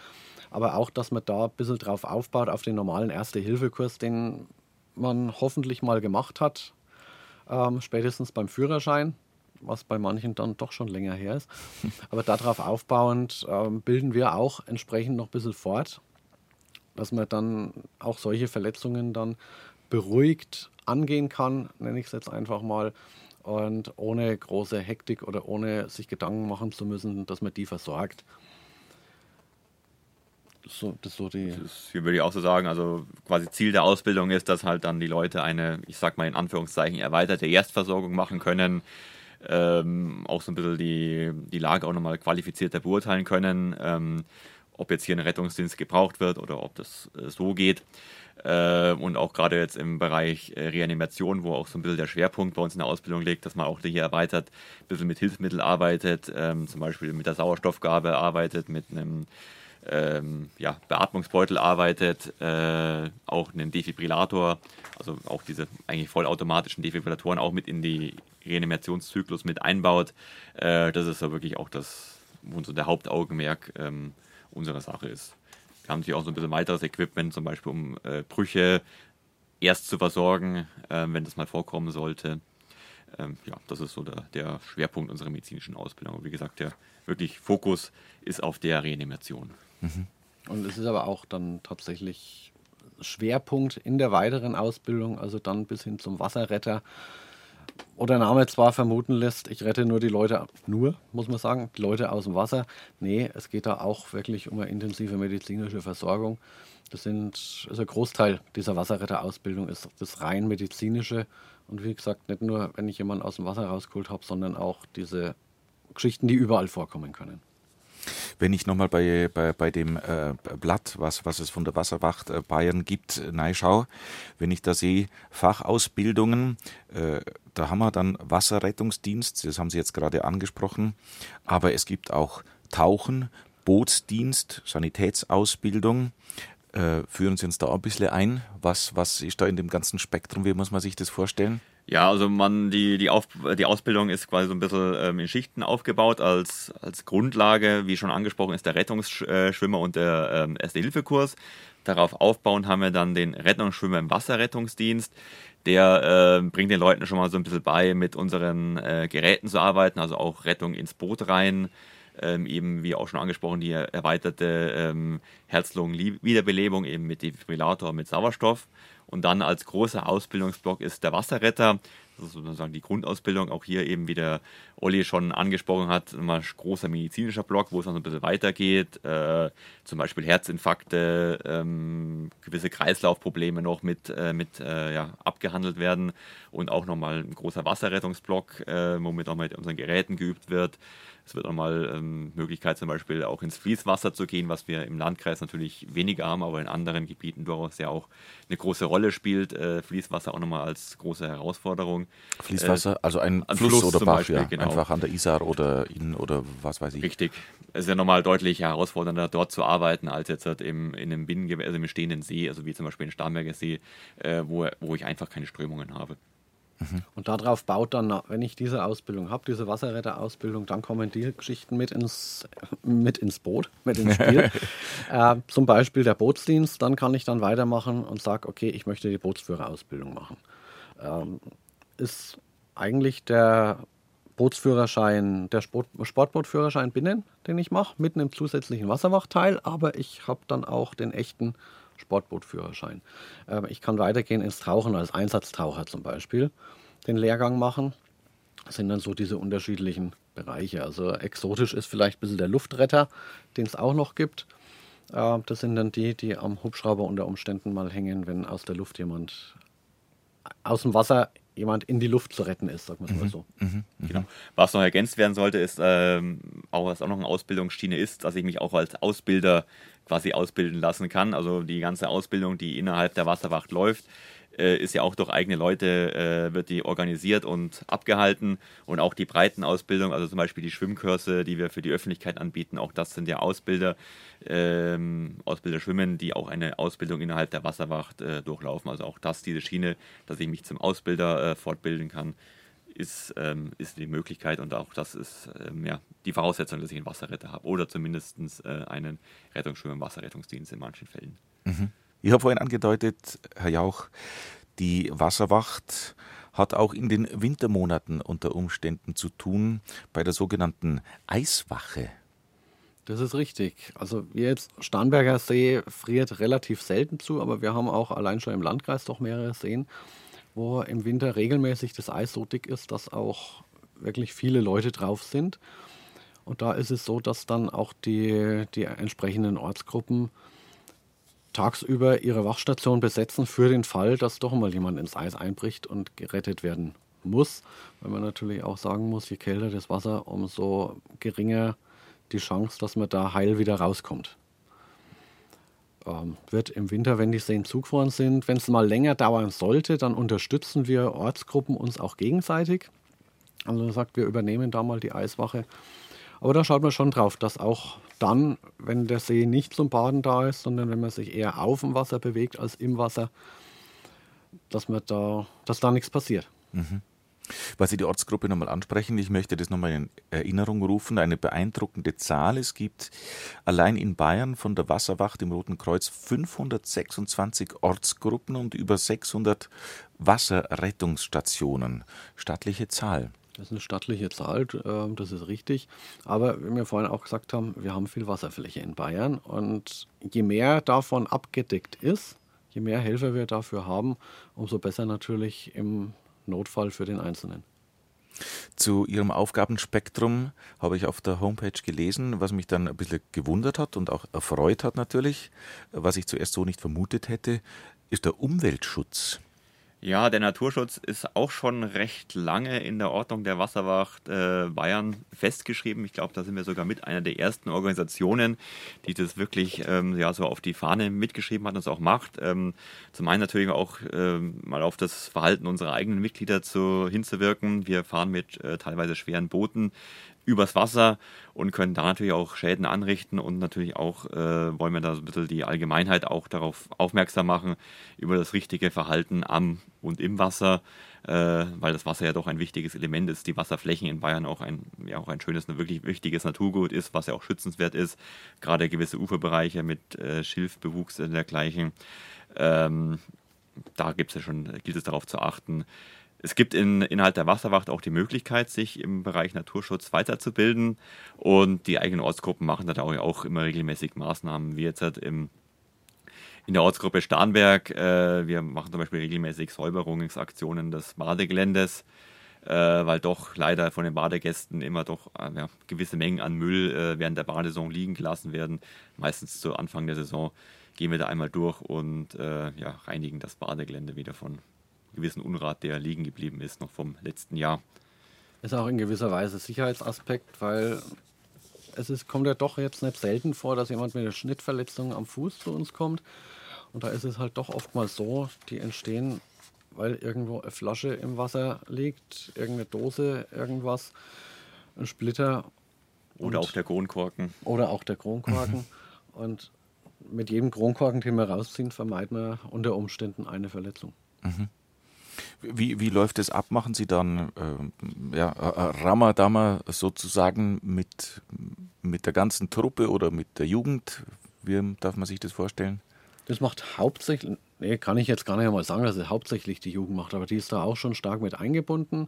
Speaker 3: Aber auch, dass man da ein bisschen drauf aufbaut, auf den normalen Erste-Hilfe-Kurs, den man hoffentlich mal gemacht hat, ähm, spätestens beim Führerschein, was bei manchen dann doch schon länger her ist. (laughs) Aber darauf aufbauend ähm, bilden wir auch entsprechend noch ein bisschen fort, dass man dann auch solche Verletzungen dann beruhigt angehen kann, nenne ich es jetzt einfach mal, und ohne große Hektik oder ohne sich Gedanken machen zu müssen, dass man die versorgt.
Speaker 4: So, das so. Das hier würde ich auch so sagen, also quasi Ziel der Ausbildung ist, dass halt dann die Leute eine, ich sag mal in Anführungszeichen, erweiterte Erstversorgung machen können. Ähm, auch so ein bisschen die, die Lage auch nochmal qualifizierter beurteilen können, ähm, ob jetzt hier ein Rettungsdienst gebraucht wird oder ob das äh, so geht. Äh, und auch gerade jetzt im Bereich äh, Reanimation, wo auch so ein bisschen der Schwerpunkt bei uns in der Ausbildung liegt, dass man auch hier erweitert, ein bisschen mit Hilfsmitteln arbeitet, ähm, zum Beispiel mit der Sauerstoffgabe arbeitet, mit einem ähm, ja, Beatmungsbeutel arbeitet, äh, auch einen Defibrillator, also auch diese eigentlich vollautomatischen Defibrillatoren auch mit in die Reanimationszyklus mit einbaut. Äh, das ist so wirklich auch das, wo so der Hauptaugenmerk ähm, unserer Sache ist. Wir haben natürlich auch so ein bisschen weiteres Equipment, zum Beispiel um äh, Brüche erst zu versorgen, äh, wenn das mal vorkommen sollte. Ähm, ja, das ist so der, der, Schwerpunkt unserer medizinischen Ausbildung. Und wie gesagt, der wirklich Fokus ist auf der Reanimation.
Speaker 3: Mhm. Und es ist aber auch dann tatsächlich Schwerpunkt in der weiteren Ausbildung, also dann bis hin zum Wasserretter wo der Name zwar vermuten lässt, ich rette nur die Leute, nur, muss man sagen, die Leute aus dem Wasser. Nee, es geht da auch wirklich um eine intensive medizinische Versorgung. Das sind, also ein Großteil dieser Wasserretterausbildung ist das rein medizinische. Und wie gesagt, nicht nur, wenn ich jemanden aus dem Wasser rausgeholt habe, sondern auch diese Geschichten, die überall vorkommen können.
Speaker 2: Wenn ich nochmal bei, bei, bei dem äh, Blatt, was, was es von der Wasserwacht äh, Bayern gibt, äh, reinschaue, wenn ich da sehe, Fachausbildungen, äh, da haben wir dann Wasserrettungsdienst, das haben Sie jetzt gerade angesprochen, aber es gibt auch Tauchen, Bootsdienst, Sanitätsausbildung, Äh, führen Sie uns da ein bisschen ein. Was, was ist da in dem ganzen Spektrum? Wie muss man sich das vorstellen?
Speaker 4: Ja, also man, die, die, Auf, die Ausbildung ist quasi so ein bisschen ähm, in Schichten aufgebaut. Als, als Grundlage, wie schon angesprochen, ist der Rettungsschwimmer und der ähm, Erste-Hilfe-Kurs. Darauf aufbauen haben wir dann den Rettungsschwimmer im Wasserrettungsdienst. Der äh, bringt den Leuten schon mal so ein bisschen bei, mit unseren äh, Geräten zu arbeiten, also auch Rettung ins Boot rein, ähm, eben wie auch schon angesprochen, die erweiterte ähm, Herz-Lungen-Wiederbelebung eben mit Defibrillator, mit Sauerstoff. Und dann als großer Ausbildungsblock ist der Wasserretter. Das ist sozusagen die Grundausbildung. Auch hier eben, wie der Olli schon angesprochen hat, ein großer medizinischer Block, wo es noch ein bisschen weitergeht. Äh, zum Beispiel Herzinfarkte, ähm, gewisse Kreislaufprobleme noch mit, äh, mit äh, ja, abgehandelt werden. Und auch nochmal ein großer Wasserrettungsblock, äh, womit auch mit unseren Geräten geübt wird. Es wird auch mal ähm, Möglichkeit zum Beispiel auch ins Fließwasser zu gehen, was wir im Landkreis natürlich weniger haben, aber in anderen Gebieten durchaus ja auch eine große Rolle spielt. Äh, Fließwasser auch nochmal als große Herausforderung.
Speaker 2: Fließwasser, äh, also ein Fluss, Fluss, oder Bach, Beispiel, ja, genau. einfach an der Isar oder in oder was weiß ich.
Speaker 4: Richtig. Es ist ja nochmal deutlich herausfordernder, dort zu arbeiten, als jetzt halt im, in einem Binnengewässer, also im stehenden See, also wie zum Beispiel in Starnberger See, äh, wo, wo ich einfach keine Strömungen habe.
Speaker 3: Mhm. Und darauf baut dann, wenn ich diese Ausbildung habe, diese Wasserretterausbildung, dann kommen die Geschichten mit ins, mit ins Boot, mit ins Spiel. (laughs) äh, zum Beispiel der Bootsdienst, dann kann ich dann weitermachen und sage, okay, ich möchte die Bootsführerausbildung machen. Ähm, ist eigentlich der Bootsführerschein, der Sport, Sportbootführerschein Binnen, den ich mache, mit einem zusätzlichen Wasserwachteil, aber ich habe dann auch den echten Sportbootführerschein. Ähm, ich kann weitergehen ins Tauchen als Einsatztaucher zum Beispiel, den Lehrgang machen. Das sind dann so diese unterschiedlichen Bereiche. Also exotisch ist vielleicht ein bisschen der Luftretter, den es auch noch gibt. Äh, das sind dann die, die am Hubschrauber unter Umständen mal hängen, wenn aus der Luft jemand aus dem Wasser jemand in die Luft zu retten ist, sagen wir es mal mhm. so. Mhm.
Speaker 4: Mhm. Genau. Was noch ergänzt werden sollte, ist ähm, auch, was auch noch eine Ausbildungsschiene ist, dass ich mich auch als Ausbilder quasi ausbilden lassen kann. Also die ganze Ausbildung, die innerhalb der Wasserwacht läuft, äh, ist ja auch durch eigene Leute, äh, wird die organisiert und abgehalten. Und auch die Breitenausbildung, also zum Beispiel die Schwimmkurse, die wir für die Öffentlichkeit anbieten, auch das sind ja Ausbilder, ähm, Ausbilder schwimmen, die auch eine Ausbildung innerhalb der Wasserwacht äh, durchlaufen. Also auch das, diese Schiene, dass ich mich zum Ausbilder äh, fortbilden kann, ist, ähm, ist die Möglichkeit und auch das ist ähm, ja, die Voraussetzung, dass ich einen Wasserretter habe oder zumindest äh, einen Rettungsschwimmer im Wasserrettungsdienst in manchen Fällen.
Speaker 2: Mhm. Ich habe vorhin angedeutet, Herr Jauch, die Wasserwacht hat auch in den Wintermonaten unter Umständen zu tun bei der sogenannten Eiswache.
Speaker 3: Das ist richtig. Also jetzt Starnberger See friert relativ selten zu, aber wir haben auch allein schon im Landkreis doch mehrere Seen, wo im Winter regelmäßig das Eis so dick ist, dass auch wirklich viele Leute drauf sind. Und da ist es so, dass dann auch die, die entsprechenden Ortsgruppen tagsüber ihre Wachstation besetzen für den Fall, dass doch mal jemand ins Eis einbricht und gerettet werden muss. Weil man natürlich auch sagen muss, je kälter das Wasser, umso geringer die Chance, dass man da heil wieder rauskommt. Ähm, wird im Winter, wenn die Seen zugefroren sind, wenn es mal länger dauern sollte, dann unterstützen wir Ortsgruppen uns auch gegenseitig. Also sagt, wir übernehmen da mal die Eiswache. Aber da schaut man schon drauf, dass auch dann, wenn der See nicht zum Baden da ist, sondern wenn man sich eher auf dem Wasser bewegt als im Wasser, dass, man da, dass da nichts passiert. Mhm.
Speaker 2: Weil Sie die Ortsgruppe nochmal ansprechen, ich möchte das nochmal in Erinnerung rufen. Eine beeindruckende Zahl. Es gibt allein in Bayern von der Wasserwacht im Roten Kreuz 526 Ortsgruppen und über 600 Wasserrettungsstationen. Stattliche Zahl.
Speaker 3: Das ist eine stattliche Zahl, ähm, das ist richtig. Aber wie wir vorhin auch gesagt haben, wir haben viel Wasserfläche in Bayern und je mehr davon abgedeckt ist, je mehr Helfer wir dafür haben, umso besser natürlich im Notfall für den Einzelnen.
Speaker 2: Zu Ihrem Aufgabenspektrum habe ich auf der Homepage gelesen, was mich dann ein bisschen gewundert hat und auch erfreut hat natürlich, was ich zuerst so nicht vermutet hätte, ist der Umweltschutz.
Speaker 4: Ja, der Naturschutz ist auch schon recht lange in der Ordnung der Wasserwacht äh, Bayern festgeschrieben. Ich glaube, da sind wir sogar mit einer der ersten Organisationen, die das wirklich ähm, ja, so auf die Fahne mitgeschrieben hat und es auch macht. Ähm, zum einen natürlich auch ähm, mal auf das Verhalten unserer eigenen Mitglieder zu, hinzuwirken. Wir fahren mit äh, teilweise schweren Booten übers Wasser und können da natürlich auch Schäden anrichten und natürlich auch äh, wollen wir da so ein bisschen die Allgemeinheit auch darauf aufmerksam machen, über das richtige Verhalten am und im Wasser, äh, weil das Wasser ja doch ein wichtiges Element ist, die Wasserflächen in Bayern auch ein, ja, auch ein schönes, wirklich wichtiges Naturgut ist, was ja auch schützenswert ist, gerade gewisse Uferbereiche mit äh, Schilfbewuchs und dergleichen. Ähm, da gibt's ja schon, gilt es darauf zu achten, es gibt in, innerhalb der Wasserwacht auch die Möglichkeit, sich im Bereich Naturschutz weiterzubilden. Und die eigenen Ortsgruppen machen da auch immer regelmäßig Maßnahmen, wie jetzt halt im, in der Ortsgruppe Starnberg. Äh, wir machen zum Beispiel regelmäßig Säuberungsaktionen des Badegeländes, äh, weil doch leider von den Badegästen immer doch äh, ja, gewisse Mengen an Müll äh, während der Badesaison liegen gelassen werden. Meistens zu Anfang der Saison gehen wir da einmal durch und äh, ja, reinigen das Badegelände wieder von gewissen Unrat, der liegen geblieben ist, noch vom letzten Jahr.
Speaker 3: Ist auch in gewisser Weise Sicherheitsaspekt, weil es ist, kommt ja doch jetzt nicht selten vor, dass jemand mit einer Schnittverletzung am Fuß zu uns kommt. Und da ist es halt doch oftmals so, die entstehen, weil irgendwo eine Flasche im Wasser liegt, irgendeine Dose, irgendwas, ein Splitter.
Speaker 4: Oder auch der Kronkorken.
Speaker 3: Oder auch der Kronkorken. (laughs) und mit jedem Kronkorken, den wir rausziehen, vermeiden wir unter Umständen eine Verletzung. Mhm.
Speaker 2: Wie, wie läuft es ab? Machen Sie dann äh, ja, Ramadama sozusagen mit, mit der ganzen Truppe oder mit der Jugend? Wie darf man sich das vorstellen?
Speaker 3: Das macht hauptsächlich, nee, kann ich jetzt gar nicht einmal sagen, dass es hauptsächlich die Jugend macht, aber die ist da auch schon stark mit eingebunden.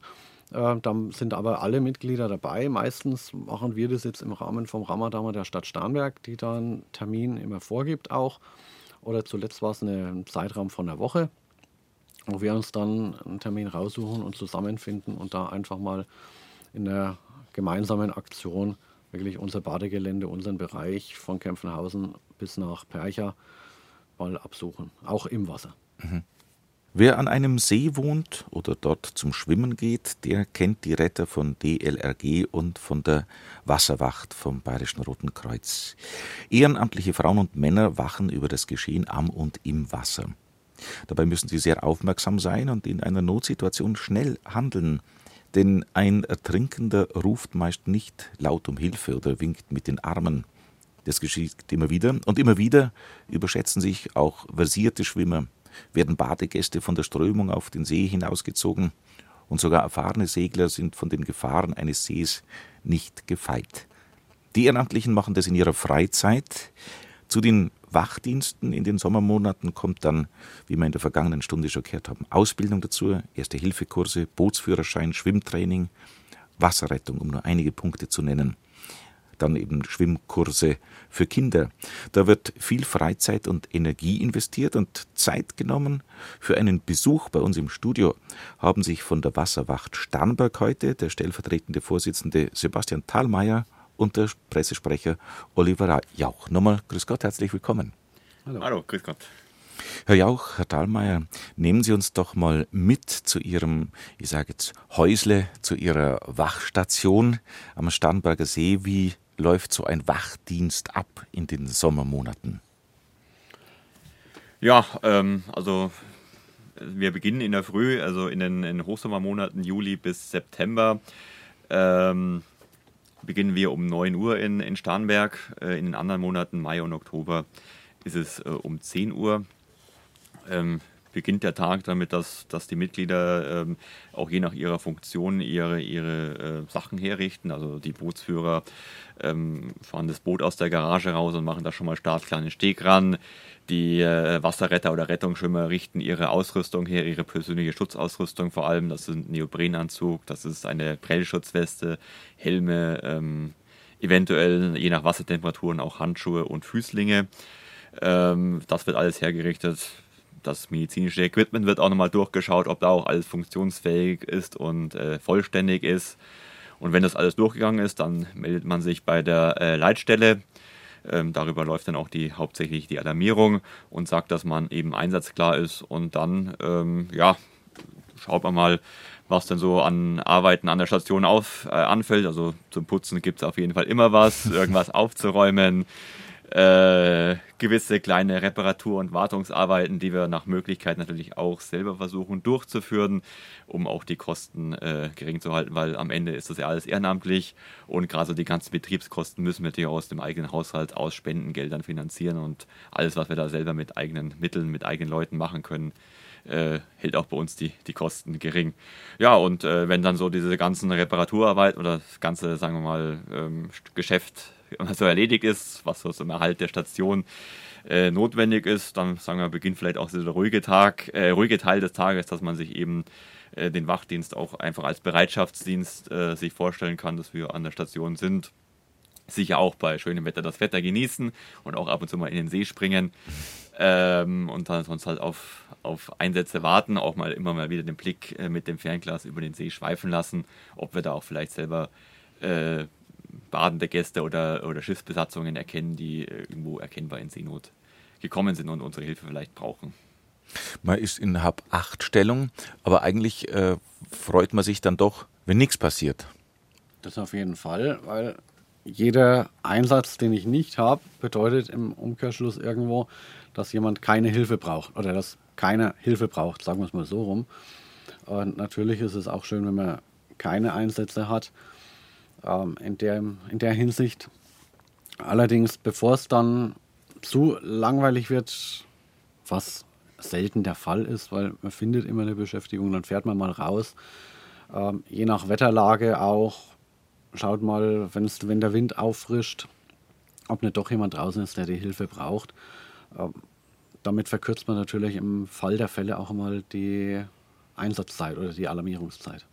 Speaker 3: Äh, dann sind aber alle Mitglieder dabei. Meistens machen wir das jetzt im Rahmen vom Ramadama der Stadt Starnberg, die da einen Termin immer vorgibt auch. Oder zuletzt war es ein Zeitraum von einer Woche wo wir uns dann einen Termin raussuchen und zusammenfinden und da einfach mal in der gemeinsamen Aktion wirklich unser Badegelände, unseren Bereich von Kempfenhausen bis nach Percha mal absuchen, auch im Wasser. Mhm.
Speaker 2: Wer an einem See wohnt oder dort zum Schwimmen geht, der kennt die Retter von DLRG und von der Wasserwacht vom Bayerischen Roten Kreuz. Ehrenamtliche Frauen und Männer wachen über das Geschehen am und im Wasser. Dabei müssen sie sehr aufmerksam sein und in einer Notsituation schnell handeln, denn ein Ertrinkender ruft meist nicht laut um Hilfe oder winkt mit den Armen. Das geschieht immer wieder und immer wieder überschätzen sich auch versierte Schwimmer, werden Badegäste von der Strömung auf den See hinausgezogen und sogar erfahrene Segler sind von den Gefahren eines Sees nicht gefeit. Die Ehrenamtlichen machen das in ihrer Freizeit. Zu den Wachdiensten in den Sommermonaten kommt dann, wie wir in der vergangenen Stunde schon gehört haben, Ausbildung dazu, Erste-Hilfe-Kurse, Bootsführerschein, Schwimmtraining, Wasserrettung, um nur einige Punkte zu nennen. Dann eben Schwimmkurse für Kinder. Da wird viel Freizeit und Energie investiert und Zeit genommen. Für einen Besuch bei uns im Studio haben sich von der Wasserwacht Starnberg heute der stellvertretende Vorsitzende Sebastian Thalmeier und der Pressesprecher Oliver Jauch. Nochmal, grüß Gott, herzlich willkommen.
Speaker 4: Hallo, Hallo grüß Gott.
Speaker 2: Herr Jauch, Herr Dahlmeier, nehmen Sie uns doch mal mit zu Ihrem, ich sage jetzt, Häusle, zu Ihrer Wachstation am Starnberger See. Wie läuft so ein Wachdienst ab in den Sommermonaten?
Speaker 4: Ja, ähm, also wir beginnen in der Früh, also in den in Hochsommermonaten Juli bis September. Ähm, beginnen wir um 9 Uhr in, in Starnberg. Äh, in den anderen Monaten, Mai und Oktober, ist es äh, um 10 Uhr. Ähm, beginnt der Tag damit, dass, dass die Mitglieder ähm, auch je nach ihrer Funktion ihre, ihre äh, Sachen herrichten. Also die Bootsführer ähm, fahren das Boot aus der Garage raus und machen da schon mal startklar einen Steg ran. Die äh, Wasserretter oder Rettungsschwimmer richten ihre Ausrüstung her, ihre persönliche Schutzausrüstung vor allem. Das ist ein Neoprenanzug, das ist eine Prellschutzweste, Helme, ähm, eventuell je nach Wassertemperaturen auch Handschuhe und Füßlinge. Ähm, das wird alles hergerichtet. Das medizinische Equipment wird auch nochmal durchgeschaut, ob da auch alles funktionsfähig ist und äh, vollständig ist. Und wenn das alles durchgegangen ist, dann meldet man sich bei der äh, Leitstelle ähm, darüber läuft dann auch die hauptsächlich die Alarmierung und sagt, dass man eben einsatzklar ist und dann ähm, ja schaut man mal, was denn so an Arbeiten an der Station auf, äh, anfällt. Also zum Putzen gibt es auf jeden Fall immer was, (laughs) irgendwas aufzuräumen. Äh, gewisse kleine Reparatur- und Wartungsarbeiten, die wir nach Möglichkeit natürlich auch selber versuchen durchzuführen, um auch die Kosten äh, gering zu halten, weil am Ende ist das ja alles ehrenamtlich und gerade so die ganzen Betriebskosten müssen wir natürlich aus dem eigenen Haushalt aus Spendengeldern finanzieren und alles, was wir da selber mit eigenen Mitteln, mit eigenen Leuten machen können, äh, hält auch bei uns die, die Kosten gering. Ja, und äh, wenn dann so diese ganzen Reparaturarbeit oder das ganze, sagen wir mal, ähm, Geschäft so erledigt ist, was so zum Erhalt der Station äh, notwendig ist, dann sagen wir, beginnt vielleicht auch dieser ruhige Tag, äh, ruhige Teil des Tages, dass man sich eben äh, den Wachdienst auch einfach als Bereitschaftsdienst äh, sich vorstellen kann, dass wir an der Station sind. Sicher auch bei schönem Wetter das Wetter genießen und auch ab und zu mal in den See springen ähm, und dann sonst halt auf, auf Einsätze warten, auch mal immer mal wieder den Blick äh, mit dem Fernglas über den See schweifen lassen, ob wir da auch vielleicht selber äh, badende Gäste oder, oder Schiffsbesatzungen erkennen, die irgendwo erkennbar in Seenot gekommen sind und unsere Hilfe vielleicht brauchen.
Speaker 2: Man ist in Hab-8-Stellung, aber eigentlich äh, freut man sich dann doch, wenn nichts passiert.
Speaker 3: Das auf jeden Fall, weil jeder Einsatz, den ich nicht habe, bedeutet im Umkehrschluss irgendwo, dass jemand keine Hilfe braucht oder dass keiner Hilfe braucht, sagen wir es mal so rum. Und natürlich ist es auch schön, wenn man keine Einsätze hat ähm, in, der, in der Hinsicht. Allerdings, bevor es dann zu langweilig wird, was selten der Fall ist, weil man findet immer eine Beschäftigung, dann fährt man mal raus. Ähm, je nach Wetterlage auch, schaut mal, wenn der Wind auffrischt, ob nicht doch jemand draußen ist, der die Hilfe braucht. Ähm, damit verkürzt man natürlich im Fall der Fälle auch mal die Einsatzzeit oder die Alarmierungszeit.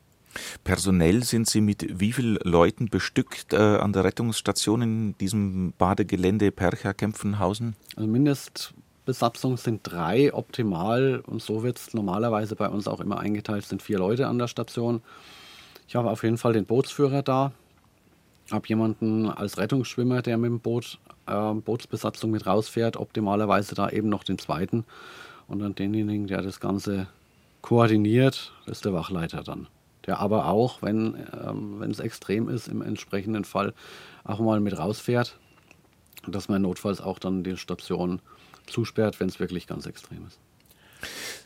Speaker 2: Personell sind Sie mit wie vielen Leuten bestückt äh, an der Rettungsstation in diesem Badegelände Percha-Kempfenhausen?
Speaker 3: Also Mindestbesatzung sind drei optimal und so wird es normalerweise bei uns auch immer eingeteilt, sind vier Leute an der Station. Ich habe auf jeden Fall den Bootsführer da, habe jemanden als Rettungsschwimmer, der mit dem Boot äh, Bootsbesatzung mit rausfährt, optimalerweise da eben noch den zweiten und dann denjenigen, der das Ganze koordiniert, ist der Wachleiter dann. Der aber auch, wenn ähm, es extrem ist, im entsprechenden Fall auch mal mit rausfährt, dass man notfalls auch dann die Station zusperrt, wenn es wirklich ganz extrem ist.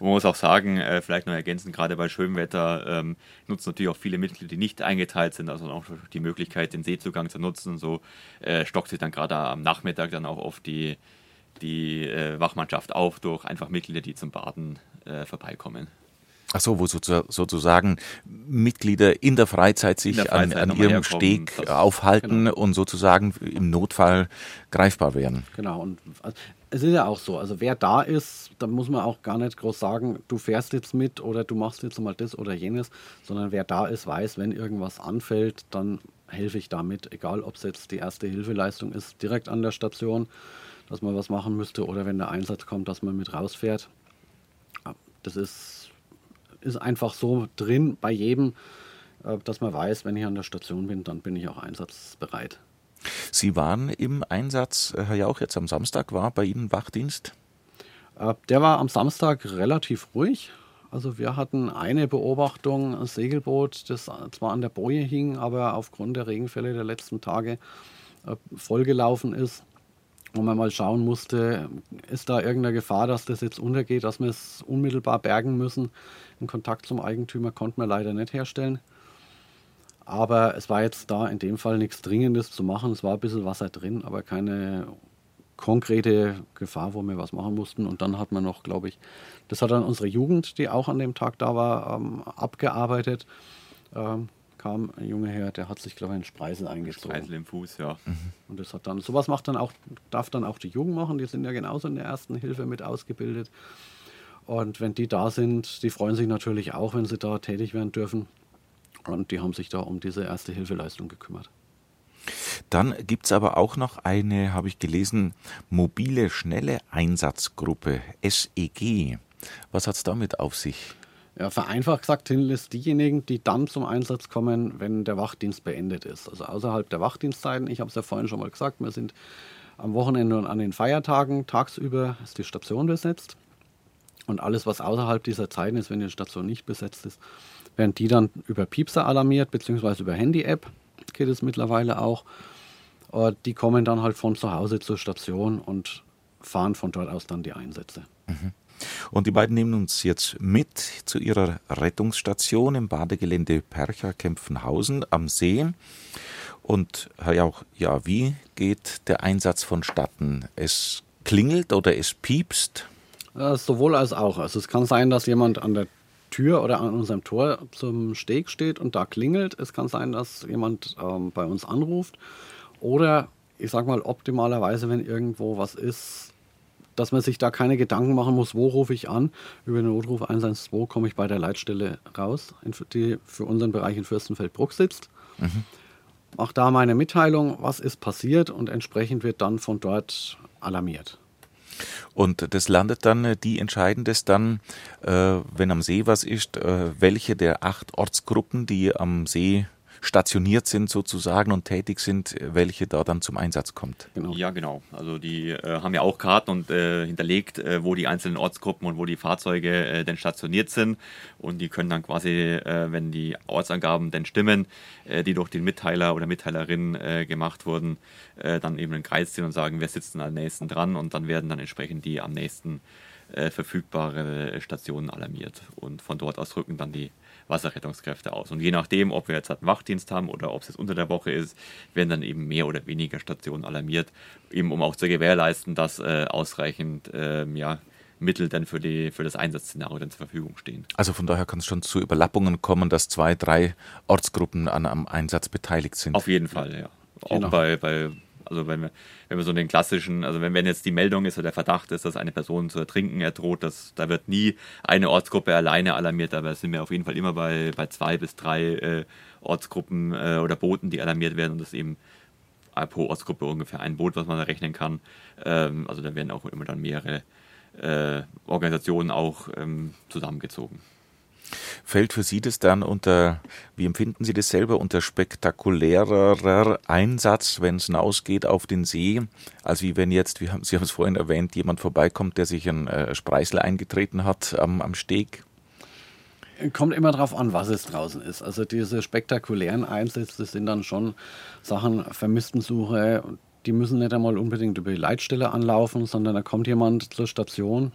Speaker 4: Man muss auch sagen, äh, vielleicht noch ergänzen, gerade bei schönem Wetter ähm, nutzen natürlich auch viele Mitglieder, die nicht eingeteilt sind, also auch die Möglichkeit, den Seezugang zu nutzen. So äh, stockt sich dann gerade am Nachmittag dann auch oft die, die äh, Wachmannschaft auf durch einfach Mitglieder, die zum Baden äh, vorbeikommen.
Speaker 2: Ach so, wo sozusagen Mitglieder in der Freizeit sich der Freizeit an, an ihrem Steg aufhalten genau. und sozusagen im Notfall greifbar werden.
Speaker 3: Genau, und also, es ist ja auch so, also wer da ist, da muss man auch gar nicht groß sagen, du fährst jetzt mit oder du machst jetzt mal das oder jenes, sondern wer da ist, weiß, wenn irgendwas anfällt, dann helfe ich damit, egal ob es jetzt die erste Hilfeleistung ist, direkt an der Station, dass man was machen müsste oder wenn der Einsatz kommt, dass man mit rausfährt. Das ist ist einfach so drin bei jedem, äh, dass man weiß, wenn ich an der Station bin, dann bin ich auch einsatzbereit.
Speaker 2: Sie waren im Einsatz, äh, Herr Jauch, jetzt am Samstag war bei Ihnen Wachdienst?
Speaker 3: Äh, der war am Samstag relativ ruhig. Also wir hatten eine Beobachtung, ein Segelboot, das zwar an der Boje hing, aber aufgrund der Regenfälle der letzten Tage vollgelaufen ist wo man mal schauen musste, ist da irgendeine Gefahr, dass das jetzt untergeht, dass wir es unmittelbar bergen müssen. Den Kontakt zum Eigentümer konnten wir leider nicht herstellen. Aber es war jetzt da in dem Fall nichts Dringendes zu machen. Es war ein bisschen Wasser drin, aber keine konkrete Gefahr, wo wir was machen mussten. Und dann hat man noch, glaube ich, das hat dann unsere Jugend, die auch an dem Tag da war, ähm, abgearbeitet. Ähm, kam ein Junge her, der hat sich, glaube ich, einen Spreisel eingezogen.
Speaker 4: Spreisel im Fuß, ja.
Speaker 3: Mhm. Und das hat dann, sowas macht dann auch, darf dann auch die Jungen machen, die sind ja genauso in der ersten Hilfe mit ausgebildet. Und wenn die da sind, die freuen sich natürlich auch, wenn sie da tätig werden dürfen. Und die haben sich da um diese erste Hilfeleistung gekümmert.
Speaker 2: Dann gibt es aber auch noch eine, habe ich gelesen, mobile schnelle Einsatzgruppe, SEG. Was hat es damit auf sich?
Speaker 3: Ja, vereinfacht gesagt sind es diejenigen, die dann zum Einsatz kommen, wenn der Wachdienst beendet ist. Also außerhalb der Wachdienstzeiten. Ich habe es ja vorhin schon mal gesagt, wir sind am Wochenende und an den Feiertagen tagsüber ist die Station besetzt. Und alles, was außerhalb dieser Zeiten ist, wenn die Station nicht besetzt ist, werden die dann über Piepser alarmiert, beziehungsweise über Handy-App geht es mittlerweile auch. Die kommen dann halt von zu Hause zur Station und fahren von dort aus dann die Einsätze.
Speaker 2: Mhm. Und die beiden nehmen uns jetzt mit zu ihrer Rettungsstation im Badegelände Percha-Kempfenhausen am See. Und Herr Jauch, ja, wie geht der Einsatz vonstatten? Es klingelt oder es piepst?
Speaker 3: Äh, sowohl als auch. Also es kann sein, dass jemand an der Tür oder an unserem Tor zum Steg steht und da klingelt. Es kann sein, dass jemand ähm, bei uns anruft. Oder ich sag mal optimalerweise, wenn irgendwo was ist, dass man sich da keine Gedanken machen muss, wo rufe ich an. Über den Notruf 112 komme ich bei der Leitstelle raus, die für unseren Bereich in Fürstenfeldbruck sitzt. Mhm. Mache da meine Mitteilung, was ist passiert und entsprechend wird dann von dort alarmiert.
Speaker 2: Und das landet dann, äh, die entscheiden das dann, äh, wenn am See was ist, äh, welche der acht Ortsgruppen, die am See stationiert sind sozusagen und tätig sind, welche da dann zum Einsatz kommt.
Speaker 4: Genau. Ja, genau. Also die äh, haben ja auch Karten und äh, hinterlegt, äh, wo die einzelnen Ortsgruppen und wo die Fahrzeuge äh, denn stationiert sind. Und die können dann quasi, äh, wenn die Ortsangaben denn stimmen, äh, die durch den Mitteiler oder Mitteilerin gemacht wurden, dann eben einen Kreis ziehen und sagen, wer sitzt denn am nächsten dran und dann werden dann entsprechend die am nächsten verfügbare Stationen alarmiert. Und von dort aus rücken dann die Wasserrettungskräfte aus. Und je nachdem, ob wir jetzt einen Wachdienst haben oder ob es jetzt unter der Woche ist, werden dann eben mehr oder weniger Stationen alarmiert, eben um auch zu gewährleisten, dass äh, ausreichend äh, ja, Mittel dann für, die, für das Einsatzszenario dann zur Verfügung stehen.
Speaker 2: Also von daher kann es schon zu Überlappungen kommen, dass zwei, drei Ortsgruppen an einem Einsatz beteiligt sind.
Speaker 4: Auf jeden Fall, ja. Auch genau. bei, bei also wenn wir, wenn wir so den klassischen, also wenn, wenn jetzt die Meldung ist oder der Verdacht ist, dass eine Person zu ertrinken erdroht, das, da wird nie eine Ortsgruppe alleine alarmiert, aber sind wir auf jeden Fall immer bei, bei zwei bis drei äh, Ortsgruppen äh, oder Booten, die alarmiert werden und das eben pro Ortsgruppe ungefähr ein Boot, was man da rechnen kann. Ähm, also da werden auch immer dann mehrere äh, Organisationen auch ähm, zusammengezogen.
Speaker 2: Fällt für Sie das dann unter, wie empfinden Sie das selber, unter spektakulärer Einsatz, wenn es hinausgeht auf den See, als wie wenn jetzt, wie haben, Sie haben es vorhin erwähnt, jemand vorbeikommt, der sich ein äh, Spreißel eingetreten hat am, am Steg?
Speaker 3: Kommt immer darauf an, was es draußen ist. Also diese spektakulären Einsätze sind dann schon Sachen, Vermisstensuche, die müssen nicht einmal unbedingt über die Leitstelle anlaufen, sondern da kommt jemand zur Station,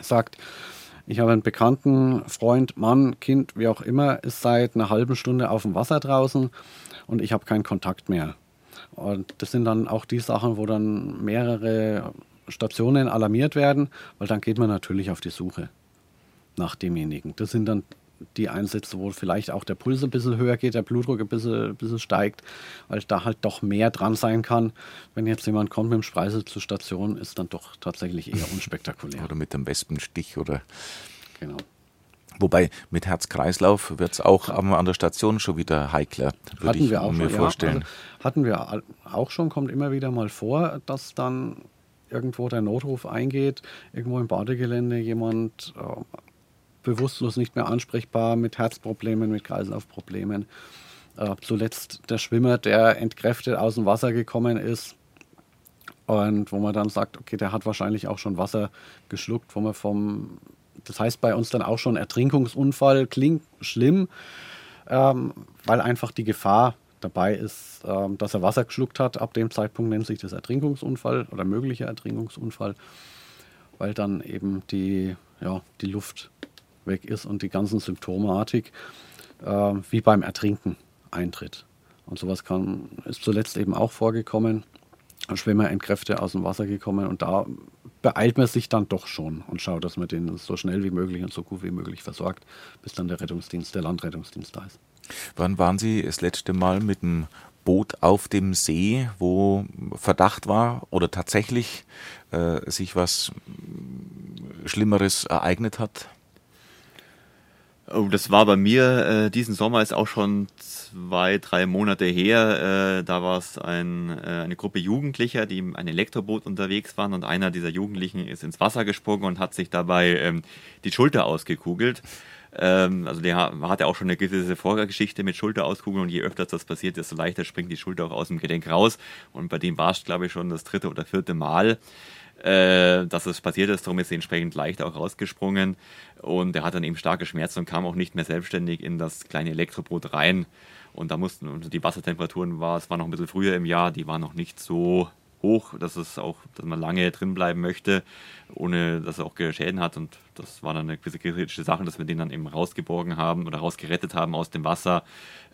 Speaker 3: sagt, ich habe einen Bekannten, Freund, Mann, Kind, wie auch immer, ist seit einer halben Stunde auf dem Wasser draußen und ich habe keinen Kontakt mehr. Und das sind dann auch die Sachen, wo dann mehrere Stationen alarmiert werden, weil dann geht man natürlich auf die Suche nach demjenigen. Das sind dann die Einsätze, wo vielleicht auch der Puls ein bisschen höher geht, der Blutdruck ein bisschen, ein bisschen steigt, weil da halt doch mehr dran sein kann. Wenn jetzt jemand kommt mit dem Spreisel zur Station, ist dann doch tatsächlich eher (laughs) unspektakulär.
Speaker 2: oder mit dem Wespenstich oder. Genau. Wobei mit Herz-Kreislauf wird es auch an der Station schon wieder heikler,
Speaker 3: würde hatten ich wir auch mir schon, vorstellen. Ja, also hatten wir auch schon, kommt immer wieder mal vor, dass dann irgendwo der Notruf eingeht, irgendwo im Badegelände jemand äh, bewusstlos nicht mehr ansprechbar mit Herzproblemen, mit Kreislaufproblemen. Äh, zuletzt der Schwimmer, der entkräftet aus dem Wasser gekommen ist und wo man dann sagt, okay, der hat wahrscheinlich auch schon Wasser geschluckt, wo man vom, das heißt bei uns dann auch schon Ertrinkungsunfall, klingt schlimm, ähm, weil einfach die Gefahr dabei ist, ähm, dass er Wasser geschluckt hat. Ab dem Zeitpunkt nennt sich das Ertrinkungsunfall oder möglicher Ertrinkungsunfall, weil dann eben die, ja, die Luft weg ist und die ganzen Symptomatik äh, wie beim Ertrinken eintritt. Und sowas kann, ist zuletzt eben auch vorgekommen. Schwimmer in Kräfte aus dem Wasser gekommen und da beeilt man sich dann doch schon und schaut, dass man den so schnell wie möglich und so gut wie möglich versorgt, bis dann der Rettungsdienst, der Landrettungsdienst da ist.
Speaker 2: Wann waren Sie das letzte Mal mit dem Boot auf dem See, wo Verdacht war oder tatsächlich äh, sich was Schlimmeres ereignet hat?
Speaker 4: Oh, das war bei mir äh, diesen Sommer ist auch schon zwei, drei Monate her. Äh, da war es ein, äh, eine Gruppe Jugendlicher, die in einem Elektroboot unterwegs waren und einer dieser Jugendlichen ist ins Wasser gesprungen und hat sich dabei ähm, die Schulter ausgekugelt. Ähm, also der hat ja auch schon eine gewisse Vorgeschichte mit Schulter auskugeln und je öfter das passiert, desto leichter springt die Schulter auch aus dem Gelenk raus. Und bei dem war es, glaube ich, schon das dritte oder vierte Mal äh, dass es passiert ist. Darum ist er entsprechend leicht auch rausgesprungen. Und er hat dann eben starke Schmerzen und kam auch nicht mehr selbstständig in das kleine Elektroboot rein. Und da mussten die Wassertemperaturen war, es war noch ein bisschen früher im Jahr, die waren noch nicht so hoch, dass es auch, dass man lange drin bleiben möchte, ohne dass er auch Schäden hat. Und das war dann eine gewisse kritische Sache, dass wir den dann eben rausgeborgen haben oder rausgerettet haben aus dem Wasser,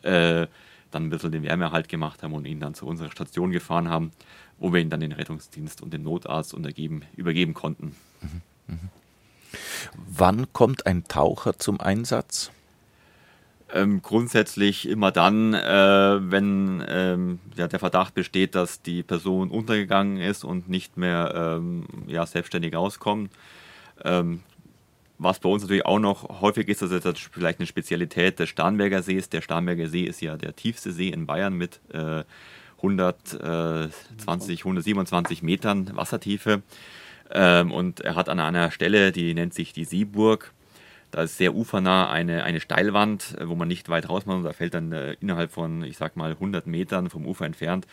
Speaker 4: äh, dann ein bisschen den Wärmeerhalt gemacht haben und ihn dann zu unserer Station gefahren haben, wo wir ihn dann den Rettungsdienst und den Notarzt untergeben, übergeben konnten. Mhm. Mhm.
Speaker 2: Wann kommt ein Taucher zum Einsatz?
Speaker 4: Ähm, grundsätzlich immer dann, äh, wenn ähm, ja, der Verdacht besteht, dass die Person untergegangen ist und nicht mehr ähm, ja, selbstständig rauskommt. Ähm, was bei uns natürlich auch noch häufig ist, das ist jetzt vielleicht eine Spezialität des Starnberger Sees. Der Starnberger See ist ja der tiefste See in Bayern mit äh, 120, 127 Metern Wassertiefe. Ähm, und er hat an einer Stelle, die nennt sich die Seeburg, da ist sehr ufernah eine, eine Steilwand, äh, wo man nicht weit raus muss. Da fällt dann äh, innerhalb von, ich sag mal, 100 Metern vom Ufer entfernt,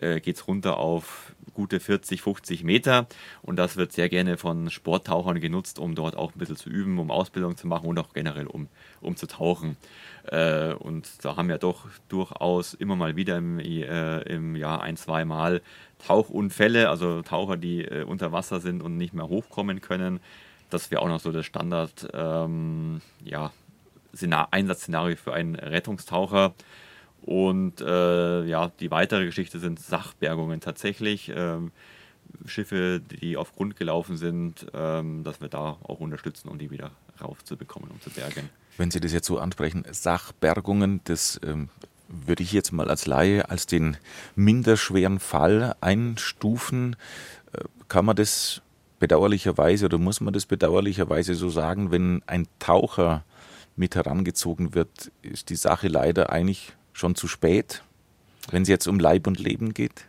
Speaker 4: äh, geht es runter auf gute 40, 50 Meter. Und das wird sehr gerne von Sporttauchern genutzt, um dort auch ein bisschen zu üben, um Ausbildung zu machen und auch generell um, um zu tauchen. Äh, und da haben wir doch durchaus immer mal wieder im, äh, im Jahr ein, zwei Mal Tauchunfälle, also Taucher, die äh, unter Wasser sind und nicht mehr hochkommen können das wäre auch noch so das Standard ähm, ja, für einen Rettungstaucher. Und äh, ja, die weitere Geschichte sind Sachbergungen tatsächlich. Ähm, Schiffe, die auf Grund gelaufen sind, ähm, dass wir da auch unterstützen, um die wieder raufzubekommen, um zu bergen.
Speaker 2: Wenn Sie das jetzt so ansprechen, Sachbergungen, das ähm, würde ich jetzt mal als Laie als den minderschweren Fall einstufen. Äh, kann man das bedauerlicherweise oder muss man das bedauerlicherweise so sagen, wenn ein Taucher mit herangezogen wird, ist die Sache leider eigentlich schon zu spät, wenn es jetzt um Leib und Leben geht?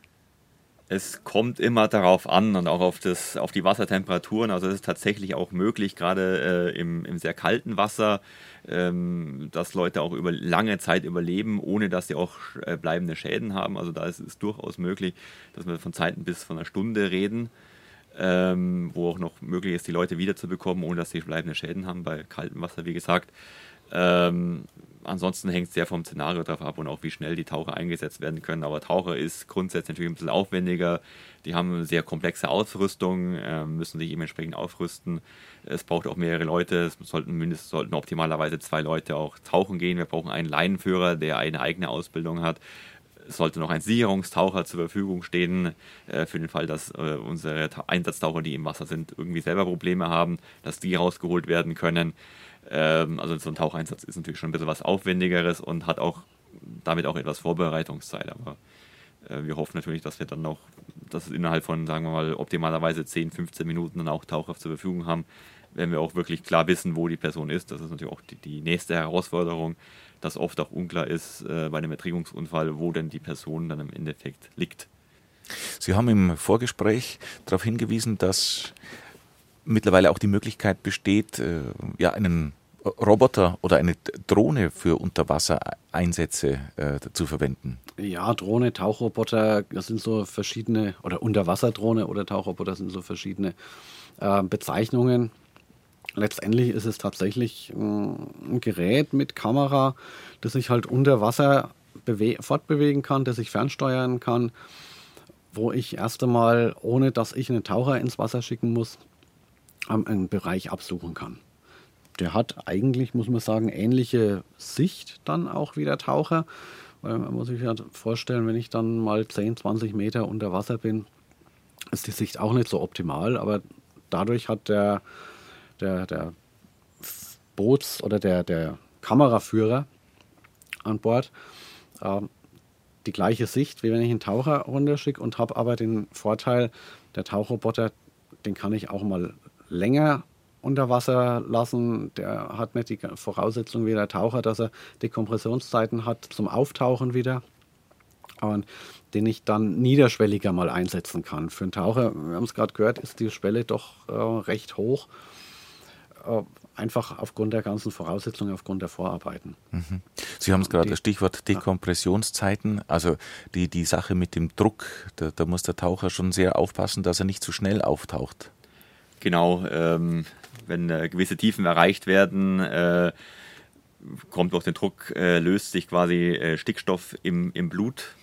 Speaker 4: Es kommt immer darauf an und auch auf, das, auf die Wassertemperaturen. Also es ist tatsächlich auch möglich, gerade äh, im, im, sehr kalten Wasser, ähm, dass Leute auch über lange Zeit überleben, ohne dass sie auch äh, bleibende Schäden haben. Also da ist es durchaus möglich, dass wir von Zeiten bis von einer Stunde reden ähm, wo auch noch möglich ist, die Leute wiederzubekommen, ohne dass sie bleibende Schäden haben, bei kaltem Wasser, wie gesagt. Ähm, ansonsten hängt es sehr vom Szenario drauf ab und auch wie schnell die Taucher eingesetzt werden können. Aber Taucher ist grundsätzlich natürlich ein bisschen aufwendiger. Die haben sehr komplexe Ausrüstung, äh, müssen sich entsprechend aufrüsten. Es braucht auch mehrere Leute. Es sollten mindestens sollten optimalerweise zwei Leute auch tauchen gehen. Wir brauchen einen Leinenführer, der eine eigene Ausbildung hat sollte noch ein Sicherungstaucher zur Verfügung stehen, äh, für den Fall, dass äh, unsere Einsatztaucher, die im Wasser sind, irgendwie selber Probleme haben, dass die rausgeholt werden können. Ähm, also so ein Taucheinsatz ist natürlich schon ein bisschen was Aufwendigeres und hat auch damit auch etwas Vorbereitungszeit. Aber äh, wir hoffen natürlich, dass wir dann noch, dass es innerhalb von, sagen wir mal, optimalerweise 10, 15 Minuten dann auch Taucher zur Verfügung haben, wenn wir auch wirklich klar wissen, wo die Person ist. Das ist natürlich auch die, die nächste Herausforderung, dass oft auch unklar ist äh, bei einem Erträgungsunfall, wo denn die Person dann im Endeffekt liegt.
Speaker 2: Sie haben im Vorgespräch darauf hingewiesen, dass mittlerweile auch die Möglichkeit besteht, äh, ja, einen Roboter oder eine Drohne für Unterwassereinsätze äh, zu verwenden?
Speaker 3: Ja, Drohne, Tauchroboter, das sind so verschiedene, oder Unterwasserdrohne oder Tauchroboter sind so verschiedene äh, Bezeichnungen letztendlich ist es tatsächlich ein Gerät mit Kamera, das sich halt unter Wasser fortbewegen kann, das ich fernsteuern kann, wo ich erst einmal, ohne dass ich einen Taucher ins Wasser schicken muss, einen Bereich absuchen kann. Der hat eigentlich, muss man sagen, ähnliche Sicht dann auch wie der Taucher. Weil man muss sich ja vorstellen, wenn ich dann mal 10, 20 Meter unter Wasser bin, ist die Sicht auch nicht so optimal, aber dadurch hat der der, der Boots- oder der, der Kameraführer an Bord ähm, die gleiche Sicht, wie wenn ich einen Taucher runterschicke und habe aber den Vorteil, der Tauchroboter, den kann ich auch mal länger unter Wasser lassen. Der hat nicht die Voraussetzung wie der Taucher, dass er Dekompressionszeiten hat zum Auftauchen wieder. Und den ich dann niederschwelliger mal einsetzen kann. Für einen Taucher, wir haben es gerade gehört, ist die Schwelle doch äh, recht hoch. Äh, einfach aufgrund der ganzen Voraussetzungen, aufgrund der Vorarbeiten.
Speaker 2: Mhm. Sie haben es gerade, das Stichwort Dekompressionszeiten, also die, die Sache mit dem Druck, da, da, muss der Taucher schon sehr aufpassen, dass er nicht zu schnell auftaucht.
Speaker 4: Genau, ähm, wenn äh, gewisse Tiefen erreicht werden, äh, kommt durch den Druck, äh, löst sich quasi äh, Stickstoff im, im Blut.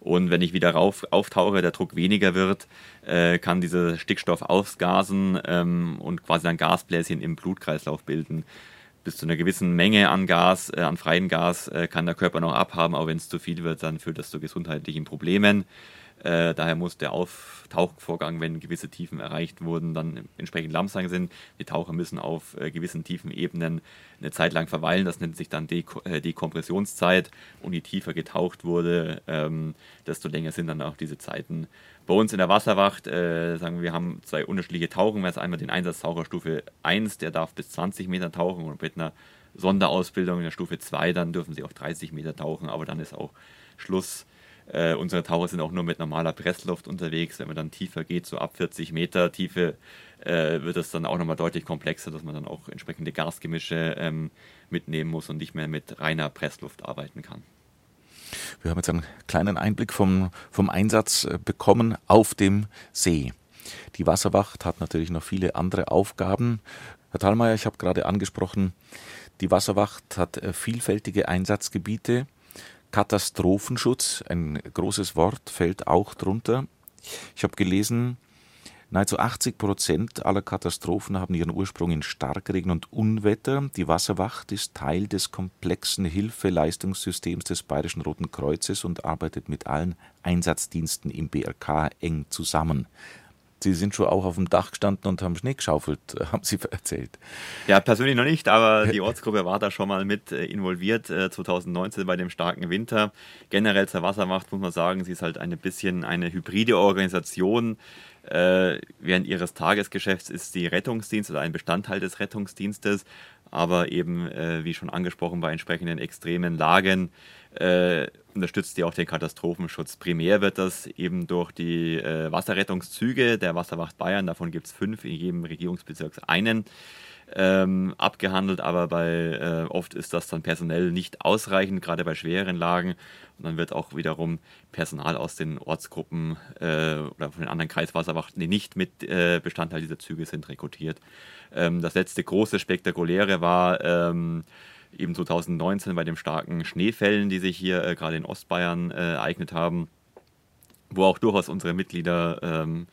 Speaker 4: Und wenn ich wieder rauf, auftauche, der Druck weniger wird, äh, kann dieser Stickstoff ausgasen ähm, und quasi ein Gasbläschen im Blutkreislauf bilden. Bis zu einer gewissen Menge an Gas, äh, an freiem Gas, kann der Körper noch abhaben, aber wenn es zu viel wird, dann führt das zu gesundheitlichen Problemen. Äh, daher muss der Auftauchvorgang, wenn gewisse Tiefen erreicht wurden, dann entsprechend langsam sind. Die Taucher müssen auf äh, gewissen tiefen Ebenen eine Zeit lang verweilen. Das nennt sich dann Deko äh, Dekompressionszeit. Und je tiefer getaucht wurde, ähm, desto länger sind dann auch diese Zeiten. Bei uns in der Wasserwacht, äh, sagen wir, wir haben zwei unterschiedliche Tauchen. Wir haben einmal den Einsatztaucher Stufe 1, der darf bis 20 Meter tauchen und mit einer Sonderausbildung in der Stufe 2, dann dürfen sie auch 30 Meter tauchen, aber dann ist auch Schluss. Äh, unsere Taucher sind auch nur mit normaler Pressluft unterwegs. Wenn man dann tiefer geht, so ab 40 Meter Tiefe, äh, wird es dann auch nochmal deutlich komplexer, dass man dann auch entsprechende Gasgemische ähm, mitnehmen muss und nicht mehr mit reiner Pressluft arbeiten kann.
Speaker 2: Wir haben jetzt einen kleinen Einblick vom, vom Einsatz äh, bekommen auf dem See. Die Wasserwacht hat natürlich noch viele andere Aufgaben. Herr Thalmeier, ich habe gerade angesprochen, die Wasserwacht hat äh, vielfältige Einsatzgebiete. Katastrophenschutz, ein großes Wort, fällt auch drunter. Ich habe gelesen, nahezu 80 Prozent aller Katastrophen haben ihren Ursprung in Starkregen und Unwetter. Die Wasserwacht ist Teil des komplexen Hilfeleistungssystems des Bayerischen Roten Kreuzes und arbeitet mit allen Einsatzdiensten im BRK eng zusammen. Sie sind schon auch auf dem Dach gestanden und haben Schnee geschaufelt, (laughs) haben Sie erzählt.
Speaker 4: Ja, persönlich noch nicht, aber (laughs) die Ortsgruppe war da schon mal mit äh, involviert, 2019 äh, bei dem starken Winter. Generell zur Wassermacht muss man sagen, sie ist halt ein bisschen eine hybride Organisation. Äh, während ihres Tagesgeschäfts ist sie Rettungsdienst oder ein Bestandteil des Rettungsdienstes, aber eben, wie schon angesprochen, bei entsprechenden extremen Lagen äh, unterstützt ja auch den Katastrophenschutz. Primär wird das eben durch die äh, Wasserrettungszüge der Wasserwacht Bayern, davon gibt es fünf, in jedem Regierungsbezirk einen, ähm, abgehandelt, aber bei äh, oft ist das dann personell nicht ausreichend, gerade bei schweren Lagen. Und dann wird auch wiederum Personal aus den Ortsgruppen äh, oder von den anderen Kreiswasserwachten, die nicht mit äh, Bestandteil dieser Züge sind, rekrutiert. Ähm, das letzte große Spektakuläre war ähm, eben 2019 bei den starken Schneefällen, die sich hier äh, gerade in Ostbayern äh, ereignet haben, wo auch durchaus unsere Mitglieder ähm,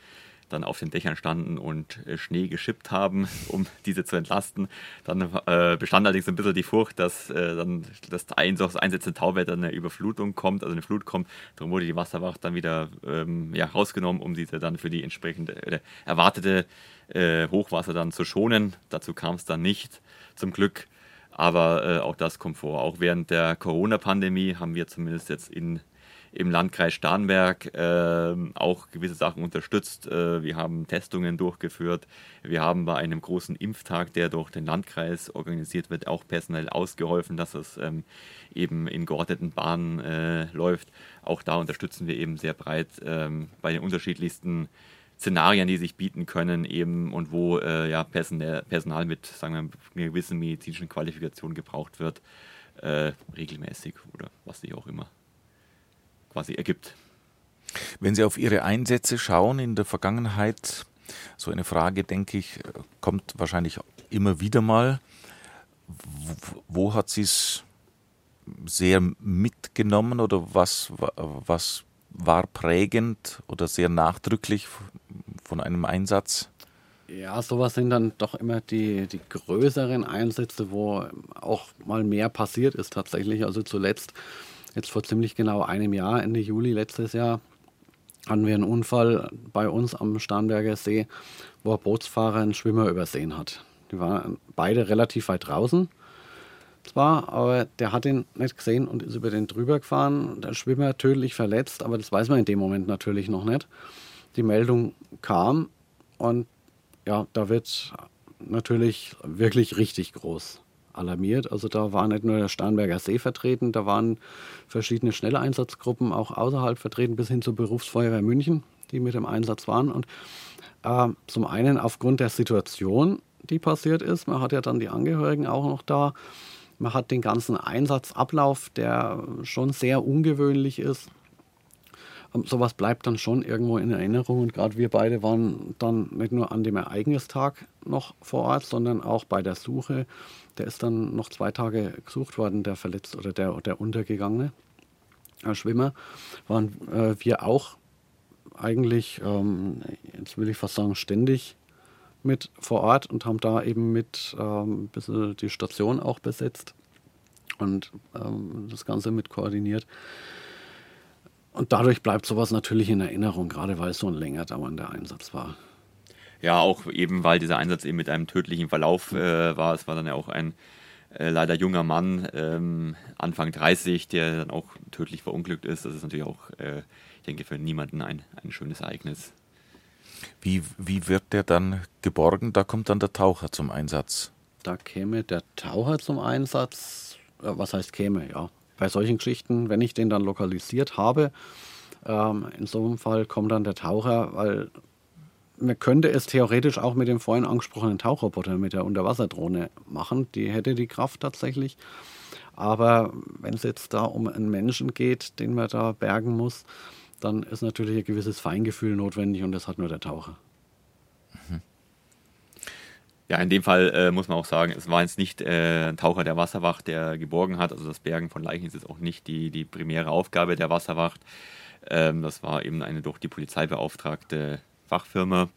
Speaker 4: dann auf den Dächern standen und äh, Schnee geschippt haben, (laughs) um diese zu entlasten. Dann äh, bestand allerdings ein bisschen die Furcht, dass äh, dann das, ein, das einsetzende Tauwetter eine Überflutung kommt, also eine Flut kommt. Darum wurde die Wasserwacht dann wieder ähm, ja, rausgenommen, um diese dann für die entsprechende äh, erwartete Hochwasser dann zu schonen. Dazu kam es dann nicht, zum Glück. Aber äh, auch das kommt vor. Auch während der Corona-Pandemie haben wir zumindest jetzt in, im Landkreis Starnberg äh, auch gewisse Sachen unterstützt. Äh, wir haben Testungen durchgeführt. Wir haben bei einem großen Impftag, der durch den Landkreis organisiert wird, auch personell ausgeholfen, dass es ähm, eben in geordneten Bahnen äh, läuft. Auch da unterstützen wir eben sehr breit ähm, bei den unterschiedlichsten Szenarien, die sich bieten können, eben und wo äh, ja, Personal, mit sagen wir, einer gewissen medizinischen Qualifikation gebraucht wird, äh, regelmäßig oder was sich auch immer quasi ergibt.
Speaker 2: Wenn Sie auf Ihre Einsätze schauen in der Vergangenheit, so eine Frage, denke ich, kommt wahrscheinlich immer wieder mal. Wo, hat sie es sehr mitgenommen oder was, was war prägend oder sehr nachdrücklich von einem Einsatz?
Speaker 3: Ja, sowas sind dann doch immer die, die größeren Einsätze, wo auch mal mehr passiert ist tatsächlich. Also zuletzt, jetzt vor ziemlich genau einem Jahr, Ende Juli letztes Jahr, hatten wir einen Unfall bei uns am Starnberger See, wo ein Bootsfahrer einen Schwimmer übersehen hat. Die waren beide relativ weit draußen zwar, aber der hat ihn nicht gesehen und ist über den drüber gefahren. Der Schwimmer tödlich verletzt, aber das weiß man in dem Moment natürlich noch nicht. Die Meldung kam und ja, da wird natürlich wirklich richtig groß alarmiert. Also da war nicht nur der Starnberger See vertreten, da waren verschiedene schnelle Einsatzgruppen auch außerhalb vertreten, bis hin zur Berufsfeuerwehr München, die mit dem Einsatz waren. Und äh, zum einen aufgrund der Situation, die passiert ist, man hat ja dann die Angehörigen auch noch da, man hat den ganzen Einsatzablauf, der schon sehr ungewöhnlich ist. Sowas bleibt dann schon irgendwo in Erinnerung. Und gerade wir beide waren dann nicht nur an dem Ereignistag noch vor Ort, sondern auch bei der Suche. Der ist dann noch zwei Tage gesucht worden, der Verletzte oder der, der Untergegangene. Schwimmer waren äh, wir auch eigentlich, ähm, jetzt will ich fast sagen, ständig mit vor Ort und haben da eben mit ähm, ein bisschen die Station auch besetzt und ähm, das Ganze mit koordiniert. Und dadurch bleibt sowas natürlich in Erinnerung, gerade weil es so ein länger dauernder Einsatz war.
Speaker 4: Ja, auch eben, weil dieser Einsatz eben mit einem tödlichen Verlauf äh, war. Es war dann ja auch ein äh, leider junger Mann, ähm, Anfang 30, der dann auch tödlich verunglückt ist. Das ist natürlich auch, äh, ich denke, für niemanden ein, ein schönes Ereignis.
Speaker 2: Wie, wie wird der dann geborgen? Da kommt dann der Taucher zum Einsatz.
Speaker 3: Da käme der Taucher zum Einsatz. Was heißt käme? Ja, bei solchen Geschichten, wenn ich den dann lokalisiert habe, ähm, in so einem Fall kommt dann der Taucher, weil man könnte es theoretisch auch mit dem vorhin angesprochenen Tauchroboter, mit der Unterwasserdrohne machen. Die hätte die Kraft tatsächlich. Aber wenn es jetzt da um einen Menschen geht, den man da bergen muss, dann ist natürlich ein gewisses Feingefühl notwendig und das hat nur der Taucher.
Speaker 4: Ja, in dem Fall äh, muss man auch sagen, es war jetzt nicht äh, ein Taucher der Wasserwacht, der geborgen hat. Also das Bergen von Leichen ist jetzt auch nicht die, die primäre Aufgabe der Wasserwacht. Ähm, das war eben eine durch die Polizei beauftragte Fachfirma,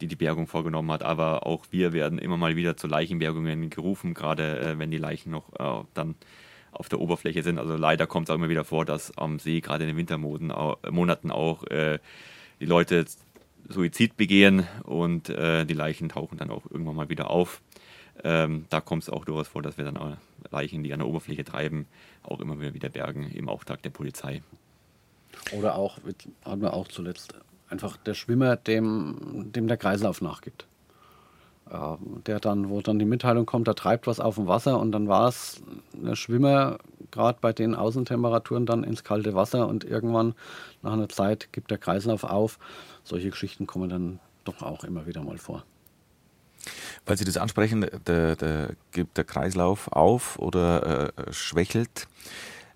Speaker 4: die die Bergung vorgenommen hat. Aber auch wir werden immer mal wieder zu Leichenbergungen gerufen, gerade äh, wenn die Leichen noch äh, dann auf der Oberfläche sind. Also leider kommt es auch immer wieder vor, dass am See, gerade in den Wintermonaten auch, äh, die Leute Suizid begehen und äh, die Leichen tauchen dann auch irgendwann mal wieder auf. Ähm, da kommt es auch durchaus vor, dass wir dann auch Leichen, die an der Oberfläche treiben, auch immer wieder, bergen im Auftrag der Polizei.
Speaker 3: Oder auch, hatten wir auch zuletzt, einfach der Schwimmer, dem, dem der Kreislauf nachgibt. Äh, der dann, wo dann die Mitteilung kommt, da treibt was auf dem Wasser und dann war es der Schwimmer, gerade bei den Außentemperaturen, dann ins kalte Wasser und irgendwann nach einer Zeit gibt der Kreislauf auf solche Geschichten kommen dann doch auch immer wieder mal vor.
Speaker 2: Weil Sie das ansprechen, der, der gibt der Kreislauf auf oder äh, schwächelt.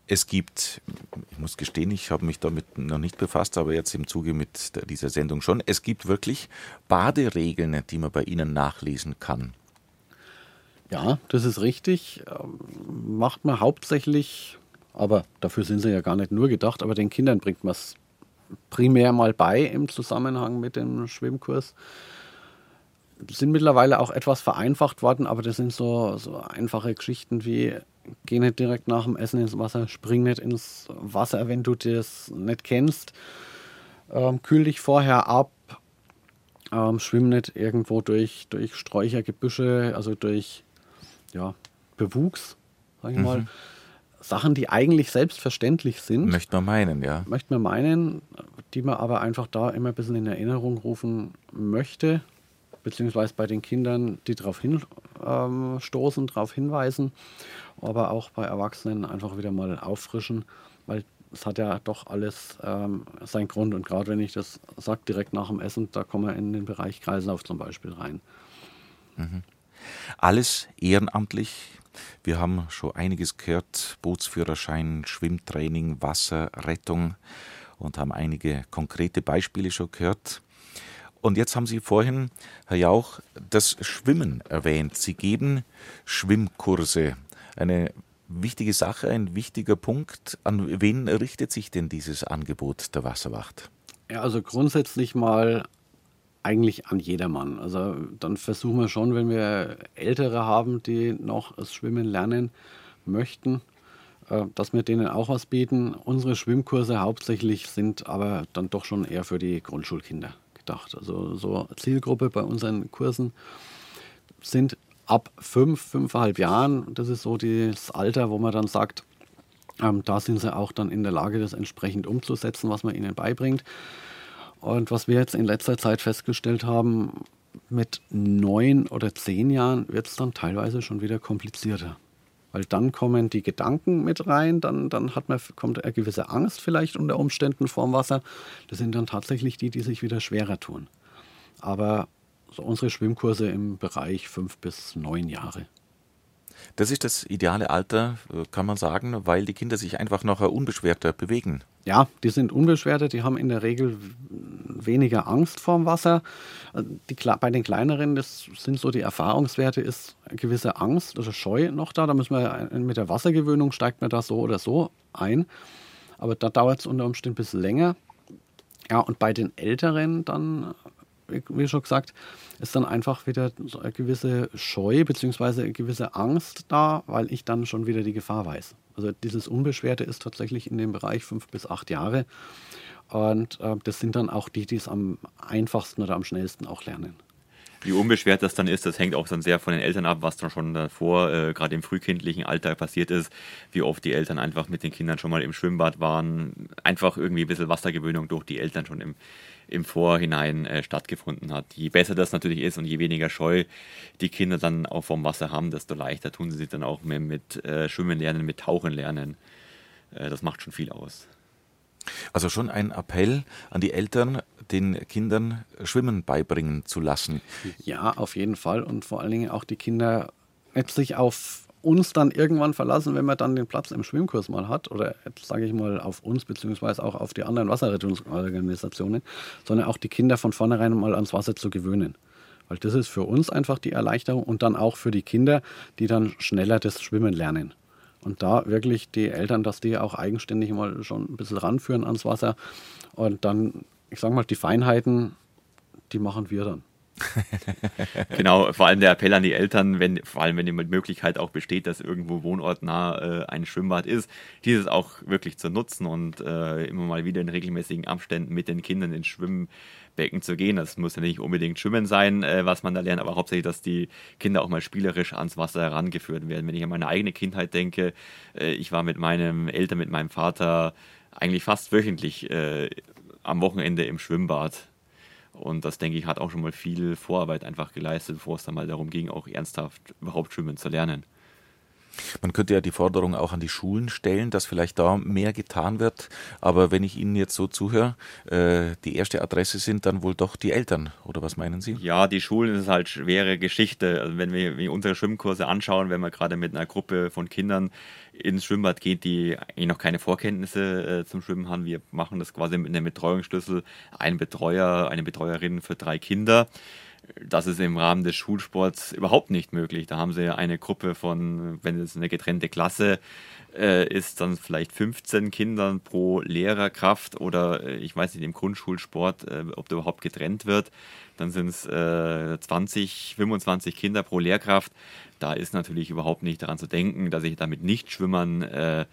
Speaker 2: Es gibt, ich muss gestehen, ich habe mich damit noch nicht befasst, aber jetzt im Zuge mit dieser Sendung schon. Es gibt wirklich Baderegeln, die man bei Ihnen nachlesen kann.
Speaker 3: Ja, das ist richtig. Ähm, macht man hauptsächlich, aber dafür sind sie ja gar nicht nur gedacht, aber den Kindern bringt man es primär mal bei im Zusammenhang mit dem Schwimmkurs. Sind mittlerweile auch etwas vereinfacht worden, aber das sind so, so einfache Geschichten wie geh nicht direkt nach dem Essen ins Wasser, spring nicht ins Wasser, wenn du das nicht kennst, ähm, kühl dich vorher ab, ähm, schwimm nicht irgendwo durch, durch Sträucher, Gebüsche, also durch ja, Bewuchs, sag ich mhm. mal. Sachen, die eigentlich selbstverständlich sind.
Speaker 2: Möchte man meinen, ja.
Speaker 3: Möchte man meinen, die man aber einfach da immer ein bisschen in Erinnerung rufen möchte, beziehungsweise bei den Kindern, die darauf hinstoßen, ähm, darauf hinweisen, aber auch bei Erwachsenen einfach wieder mal auffrischen, weil es hat ja doch alles ähm, seinen Grund. Und gerade wenn ich das sage, direkt nach dem Essen, da kommen wir in den Bereich Kreislauf zum Beispiel rein.
Speaker 2: Mhm. Alles ehrenamtlich, wir haben schon einiges gehört, Bootsführerschein, Schwimmtraining, Wasserrettung und haben einige konkrete Beispiele schon gehört. Und jetzt haben Sie vorhin, Herr Jauch, das Schwimmen erwähnt. Sie geben Schwimmkurse. Eine wichtige Sache, ein wichtiger Punkt. An wen richtet sich denn dieses Angebot der Wasserwacht?
Speaker 3: Ja, also grundsätzlich mal eigentlich an jedermann. Also dann versuchen wir schon, wenn wir Ältere haben, die noch das Schwimmen lernen möchten, äh, dass wir denen auch was bieten. Unsere Schwimmkurse hauptsächlich sind aber dann doch schon eher für die Grundschulkinder gedacht. Also so Zielgruppe bei unseren Kursen sind ab fünf, fünfeinhalb Jahren. Das ist so das Alter, wo man dann sagt, ähm, da sind sie auch dann in der Lage, das entsprechend umzusetzen, was man ihnen beibringt. Und was wir jetzt in letzter Zeit festgestellt haben, mit neun oder zehn Jahren wird es dann teilweise schon wieder komplizierter. Weil dann kommen die Gedanken mit rein, dann, dann hat man, kommt eine gewisse Angst vielleicht unter Umständen vorm Wasser. Das sind dann tatsächlich die, die sich wieder schwerer tun. Aber so unsere Schwimmkurse im Bereich fünf bis neun Jahre.
Speaker 2: Das ist das ideale Alter, kann man sagen, weil die Kinder sich einfach noch unbeschwerter bewegen
Speaker 3: ja, die sind unbeschwerter, die haben in der Regel weniger Angst vorm Wasser. Die, bei den kleineren, das sind so die Erfahrungswerte, ist eine gewisse Angst oder Scheu noch da. Da müssen wir mit der Wassergewöhnung steigt man da so oder so ein. Aber da dauert es unter Umständen ein bisschen länger. Ja, und bei den Älteren dann, wie schon gesagt, ist dann einfach wieder eine gewisse Scheu bzw. eine gewisse Angst da, weil ich dann schon wieder die Gefahr weiß. Also dieses Unbeschwerte ist tatsächlich in dem Bereich fünf bis acht Jahre. Und äh, das sind dann auch die, die es am einfachsten oder am schnellsten auch lernen.
Speaker 4: Wie unbeschwert das dann ist, das hängt auch dann sehr von den Eltern ab, was dann schon davor, äh, gerade im frühkindlichen Alter passiert ist, wie oft die Eltern einfach mit den Kindern schon mal im Schwimmbad waren, einfach irgendwie ein bisschen Wassergewöhnung durch die Eltern schon im, im Vorhinein äh, stattgefunden hat. Je besser das natürlich ist und je weniger Scheu die Kinder dann auch vom Wasser haben, desto leichter tun sie sich dann auch mit, mit äh, Schwimmen lernen, mit Tauchen lernen. Äh, das macht schon viel aus.
Speaker 2: Also schon ein Appell an die Eltern, den Kindern Schwimmen beibringen zu lassen.
Speaker 3: Ja, auf jeden Fall. Und vor allen Dingen auch die Kinder letztlich auf uns dann irgendwann verlassen, wenn man dann den Platz im Schwimmkurs mal hat, oder jetzt sage ich mal auf uns, beziehungsweise auch auf die anderen Wasserrettungsorganisationen, sondern auch die Kinder von vornherein mal ans Wasser zu gewöhnen. Weil das ist für uns einfach die Erleichterung und dann auch für die Kinder, die dann schneller das Schwimmen lernen. Und da wirklich die Eltern, dass die auch eigenständig mal schon ein bisschen ranführen ans Wasser. Und dann, ich sage mal, die Feinheiten, die machen wir dann. (laughs)
Speaker 4: genau, vor allem der Appell an die Eltern, wenn, vor allem wenn die Möglichkeit auch besteht, dass irgendwo wohnortnah äh, ein Schwimmbad ist, dieses auch wirklich zu nutzen und äh, immer mal wieder in regelmäßigen Abständen mit den Kindern ins Schwimmen Becken zu gehen. Das muss ja nicht unbedingt Schwimmen sein, äh, was man da lernt, aber hauptsächlich, dass die Kinder auch mal spielerisch ans Wasser herangeführt werden. Wenn ich an meine eigene Kindheit denke, äh, ich war mit meinem Eltern, mit meinem Vater eigentlich fast wöchentlich äh, am Wochenende im Schwimmbad. Und das, denke ich, hat auch schon mal viel Vorarbeit einfach geleistet, bevor es dann mal darum ging, auch ernsthaft überhaupt schwimmen zu lernen.
Speaker 2: Man könnte ja die Forderung auch an die Schulen stellen, dass vielleicht da mehr getan wird. Aber wenn ich Ihnen jetzt so zuhöre, äh, die erste Adresse sind dann wohl doch die Eltern, oder was meinen Sie?
Speaker 4: Ja, die Schulen ist halt schwere Geschichte. Also wenn wir unsere Schwimmkurse anschauen, wenn man gerade mit einer Gruppe von Kindern ins Schwimmbad geht, die eigentlich noch keine Vorkenntnisse äh, zum Schwimmen haben. Wir machen das quasi mit einem Betreuungsschlüssel, ein Betreuer, eine Betreuerin für drei Kinder. Das ist im Rahmen des Schulsports überhaupt nicht möglich. Da haben sie eine Gruppe von, wenn es eine getrennte Klasse äh, ist, dann vielleicht 15 Kindern pro Lehrerkraft oder äh, ich weiß nicht, im Grundschulsport, äh, ob der überhaupt getrennt wird. Dann sind es äh, 20, 25 Kinder pro Lehrkraft. Da ist natürlich überhaupt nicht daran zu denken, dass ich damit nicht Schwimmern äh,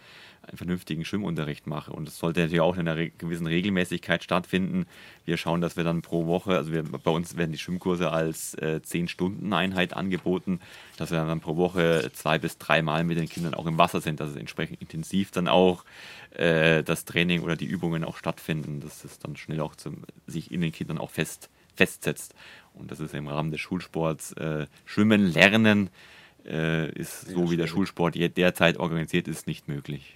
Speaker 4: einen vernünftigen Schwimmunterricht mache. Und das sollte natürlich auch in einer gewissen Regelmäßigkeit stattfinden. Wir schauen, dass wir dann pro Woche, also wir, bei uns werden die Schwimmkurse als äh, 10-Stunden-Einheit angeboten, dass wir dann pro Woche zwei bis dreimal mit den Kindern auch im Wasser sind, dass es entsprechend intensiv dann auch äh, das Training oder die Übungen auch stattfinden, dass es dann schnell auch zum, sich in den Kindern auch fest, festsetzt. Und das ist im Rahmen des Schulsports äh, Schwimmen lernen äh, ist so wie der Schulsport derzeit organisiert ist, nicht möglich.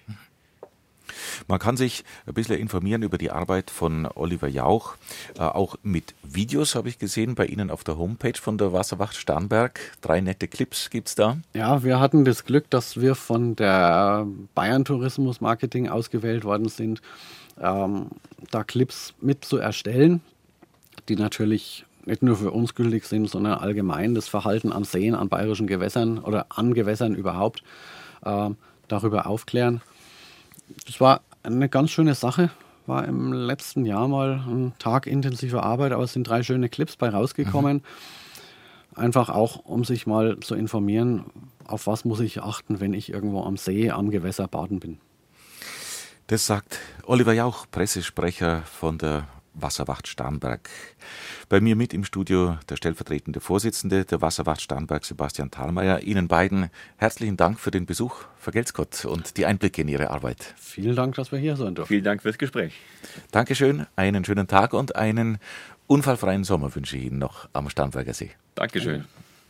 Speaker 2: Man kann sich ein bisschen informieren über die Arbeit von Oliver Jauch, äh, auch mit Videos habe ich gesehen bei Ihnen auf der Homepage von der Wasserwacht Starnberg. Drei nette Clips gibt es da.
Speaker 3: Ja, wir hatten das Glück, dass wir von der Bayern Tourismus Marketing ausgewählt worden sind, ähm, da Clips mit zu erstellen, die natürlich nicht nur für uns gültig sind, sondern allgemein das Verhalten an Seen, an bayerischen Gewässern oder an Gewässern überhaupt äh, darüber aufklären. Das war eine ganz schöne Sache. War im letzten Jahr mal ein Tag intensiver Arbeit, aber es sind drei schöne Clips bei rausgekommen. Mhm. Einfach auch, um sich mal zu informieren, auf was muss ich achten, wenn ich irgendwo am See, am Gewässer baden bin.
Speaker 2: Das sagt Oliver Jauch, Pressesprecher von der Wasserwacht Starnberg. Bei mir mit im Studio der stellvertretende Vorsitzende der Wasserwacht Starnberg, Sebastian Thalmeier. Ihnen beiden herzlichen Dank für den Besuch, vergelt's Gott, und die Einblicke in Ihre Arbeit.
Speaker 3: Vielen Dank, dass wir hier sein durften.
Speaker 4: Vielen Dank fürs Gespräch.
Speaker 2: Dankeschön, einen schönen Tag und einen unfallfreien Sommer wünsche ich Ihnen noch am Starnberger See.
Speaker 4: Dankeschön.